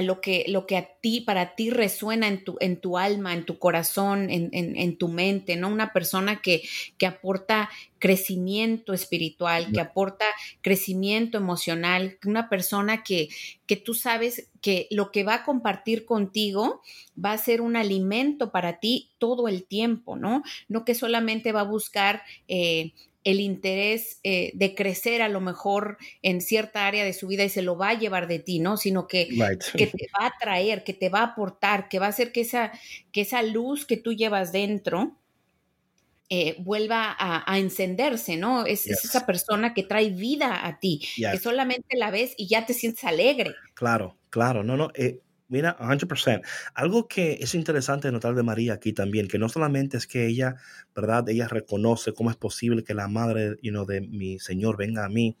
lo que, lo que a ti, para ti resuena en tu, en tu alma, en tu corazón, en, en, tu mente, ¿no? Una persona que, que aporta crecimiento espiritual, que aporta crecimiento emocional, una persona que, que tú sabes que lo que va a compartir contigo va a ser un alimento para ti todo el tiempo, ¿no? No que solamente va a buscar eh, el interés eh, de crecer a lo mejor en cierta área de su vida y se lo va a llevar de ti, ¿no? Sino que, que te va a traer, que te va a aportar, que va a hacer que esa, que esa luz que tú llevas dentro eh, vuelva a, encenderse, ¿no? Es, esa persona que trae vida a ti, que solamente la ves y ya te sientes alegre. Claro, claro, no, no. Eh, Mira, 100%. Algo que es interesante notar de María aquí también, que no solamente es que ella, ¿verdad? Ella reconoce cómo es posible que la madre you know, de mi Señor venga a mí.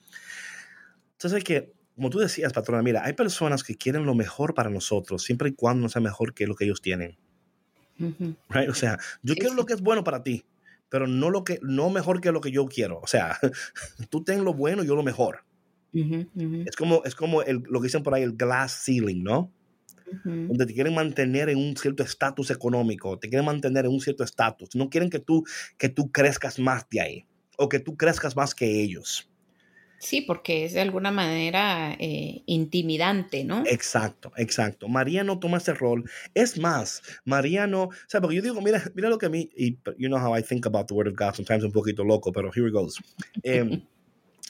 Entonces, que, como tú decías, patrona, mira, hay personas que quieren lo mejor para nosotros, siempre y cuando no sea mejor que lo que ellos tienen. O sea, yo quiero lo que es bueno para ti, pero no, lo que, no mejor que lo que yo quiero. O sea, tú ten lo bueno, yo lo mejor. Es como, es como el, lo que dicen por ahí, el glass ceiling, ¿no? Donde te quieren mantener en un cierto estatus económico, te quieren mantener en un cierto estatus, no quieren que tú, que tú crezcas más de ahí o que tú crezcas más que ellos. Sí, porque es de alguna manera eh, intimidante, ¿no? Exacto, exacto. María no toma ese rol. Es más, María no, o sea, porque yo digo, mira, mira lo que a mí, y you know how I think about the word of God, sometimes un poquito loco, pero here it goes. Eh,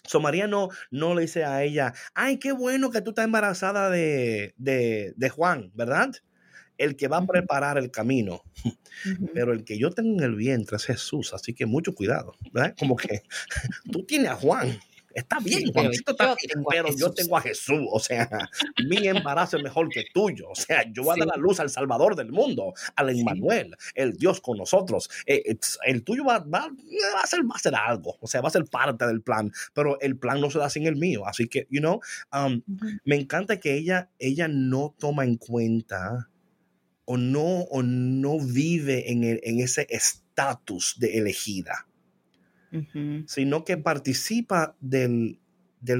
So María no, no le dice a ella, ay, qué bueno que tú estás embarazada de, de, de Juan, ¿verdad? el que va a preparar el camino. Pero el que yo tengo en el vientre es Jesús, así que mucho cuidado, ¿verdad? Como que tú tienes a Juan, Está bien, pero, yo, tengo a Jesús. O sea, mi embarazo es mejor que tuyo. O sea, yo voy a dar la luz al Salvador del mundo, al Emmanuel, el Dios con nosotros. Eh, el tuyo va, va, a ser, va a ser algo. O sea, va a ser parte del plan, pero el plan no se da sin el mío. Así que, you know, um, me encanta que ella, ella no toma en cuenta o no, o no vive en, en ese estatus de elegida sino que participa del,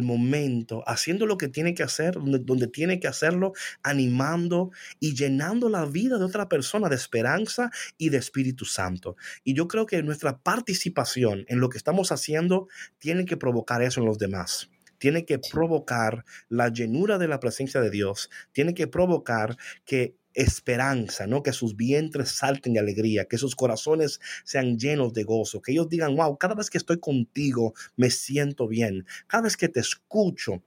momento, haciendo lo que tiene que hacer, donde, tiene que hacerlo, animando y llenando la vida de otra persona de esperanza y de Espíritu Santo. Y yo creo que nuestra participación en lo que estamos haciendo tiene que provocar eso en los demás. Tiene que provocar la llenura de la presencia de Dios, tiene que provocar que esperanza, ¿no? Que sus vientres salten de alegría, que sus corazones sean llenos de gozo, que ellos digan, wow, cada vez que estoy contigo me siento bien, cada vez que te escucho,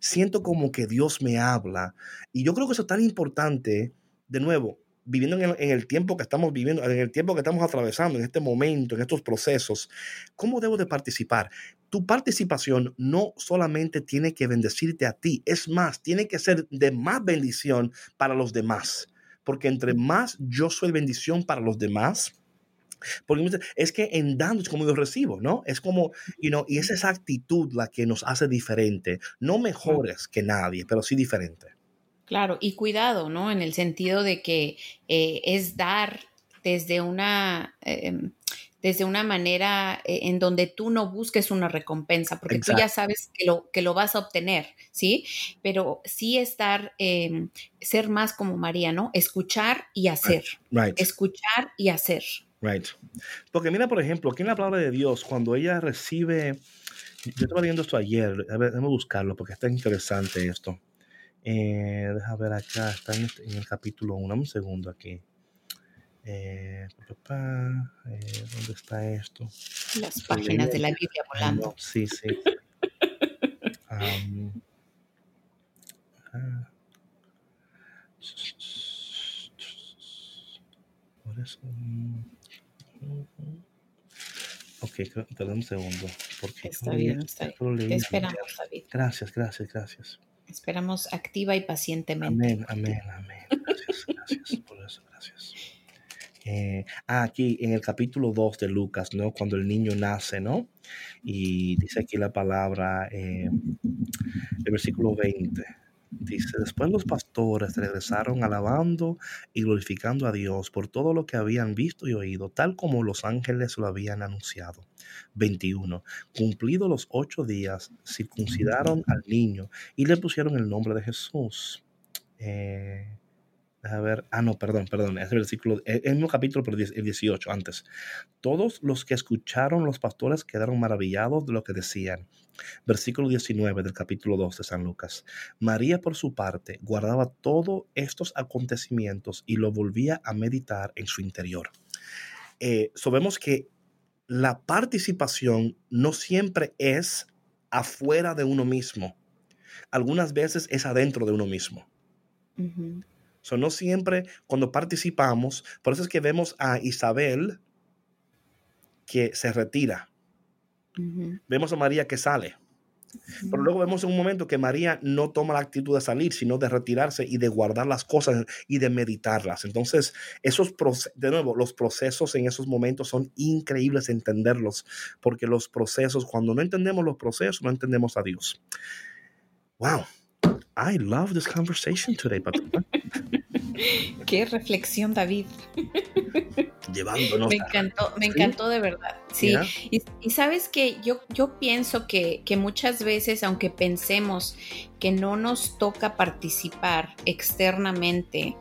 siento como que Dios me habla. Y yo creo que eso es tan importante, de nuevo, viviendo en el, tiempo que estamos viviendo, en el tiempo que estamos atravesando, en este momento, en estos procesos, ¿cómo debo de participar? Tu participación no solamente tiene que bendecirte a ti, es más, tiene que ser de más bendición para los demás, porque entre más yo soy bendición para los demás, porque es que en dando es como yo recibo, ¿no? Es como, you know, y es esa actitud la que nos hace diferente, no mejores que nadie, pero sí diferente. Claro, y cuidado, ¿no? En el sentido de que eh, es dar desde una, em, desde una manera eh, en donde tú no busques una recompensa, porque tú ya sabes que lo, que lo vas a obtener, ¿sí? Pero sí estar, em, ser más como María, ¿no? Escuchar y hacer. Right. Escuchar y hacer. Right. Porque mira, por ejemplo, aquí en la palabra de Dios, cuando ella recibe, yo estaba viendo esto ayer, a ver, déjame buscarlo porque está interesante esto. Eh, deja ver acá, está en, este, el capítulo 1, un segundo aquí. Eh, eh, ¿Dónde está esto? Las páginas de la Biblia volando. sí, sí. por eso. Ok, perdón un segundo. Porque está bien, está bien. Te esperamos, David. Gracias, gracias, gracias. Esperamos activa y pacientemente. Amén, amén, amén. Gracias, gracias. Eh, ah, aquí en el capítulo 2 de Lucas, ¿no? Cuando el niño nace, ¿no? Y dice aquí la palabra, eh, el versículo 20. Dice, después los pastores regresaron alabando y glorificando a Dios por todo lo que habían visto y oído, tal como los ángeles lo habían anunciado. 21. Cumplidos los ocho días, circuncidaron al niño y le pusieron el nombre de Jesús. Eh, a ver, ah, no, perdón, perdón, es el versículo, es el mismo capítulo, pero el 18 antes. Todos los que escucharon los pastores quedaron maravillados de lo que decían. Versículo 19 del capítulo 2 de San Lucas. María, por su parte, guardaba todos estos acontecimientos y lo volvía a meditar en su interior. Eh, sabemos que la participación no siempre es afuera de uno mismo. Algunas veces es adentro de uno mismo. No siempre cuando participamos, por eso es que vemos a Isabel que se retira. Vemos a María que sale. Pero luego vemos en un momento que María no toma la actitud de salir, sino de retirarse y de guardar las cosas y de meditarlas. Entonces, esos de nuevo, los procesos en esos momentos son increíbles entenderlos, porque los procesos, cuando no entendemos los procesos, no entendemos a Dios. Wow, I love this conversation today, Qué reflexión, David. Llevándonos. Me encantó, me encantó de verdad. Sí. Y, sabes que yo, yo pienso que, que muchas veces, aunque pensemos que no nos toca participar externamente,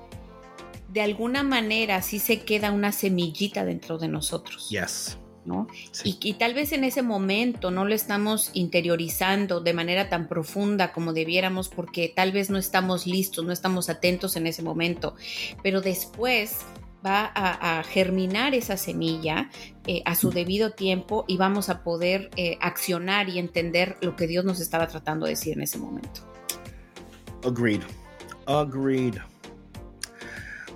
de alguna manera sí se queda una semillita dentro de nosotros. Yes. Y, tal vez en ese momento no lo estamos interiorizando de manera tan profunda como debiéramos porque tal vez no estamos listos, no estamos atentos en ese momento, pero después va a, germinar esa semilla eh, a su debido tiempo y vamos a poder eh, accionar y entender lo que Dios nos estaba tratando de decir en ese momento. Agreed. Agreed.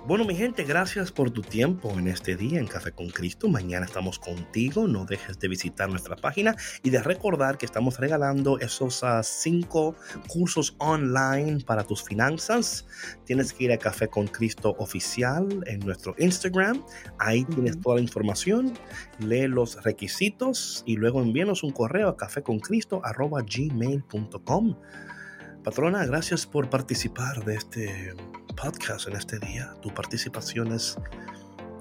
Bueno, mi gente, gracias por tu tiempo en este día en Café con Cristo. Mañana estamos contigo. No dejes de visitar nuestra página y de recordar que estamos regalando esos uh, cinco cursos online para tus finanzas. Tienes que ir a Café con Cristo oficial en nuestro Instagram. Ahí tienes toda la información. Lee los requisitos y luego envíanos un correo a caféconcristo.gmail.com. Patrona, gracias por participar de este podcast en este día. Tu participación es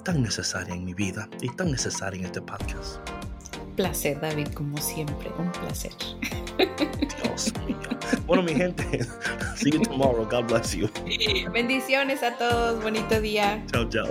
tan necesaria en mi vida y tan necesaria en este podcast. Placer, David, como siempre, un placer. Dios mío. Bueno, mi gente, see you tomorrow. God bless you. Bendiciones a todos. Bonito día. Chao, chao.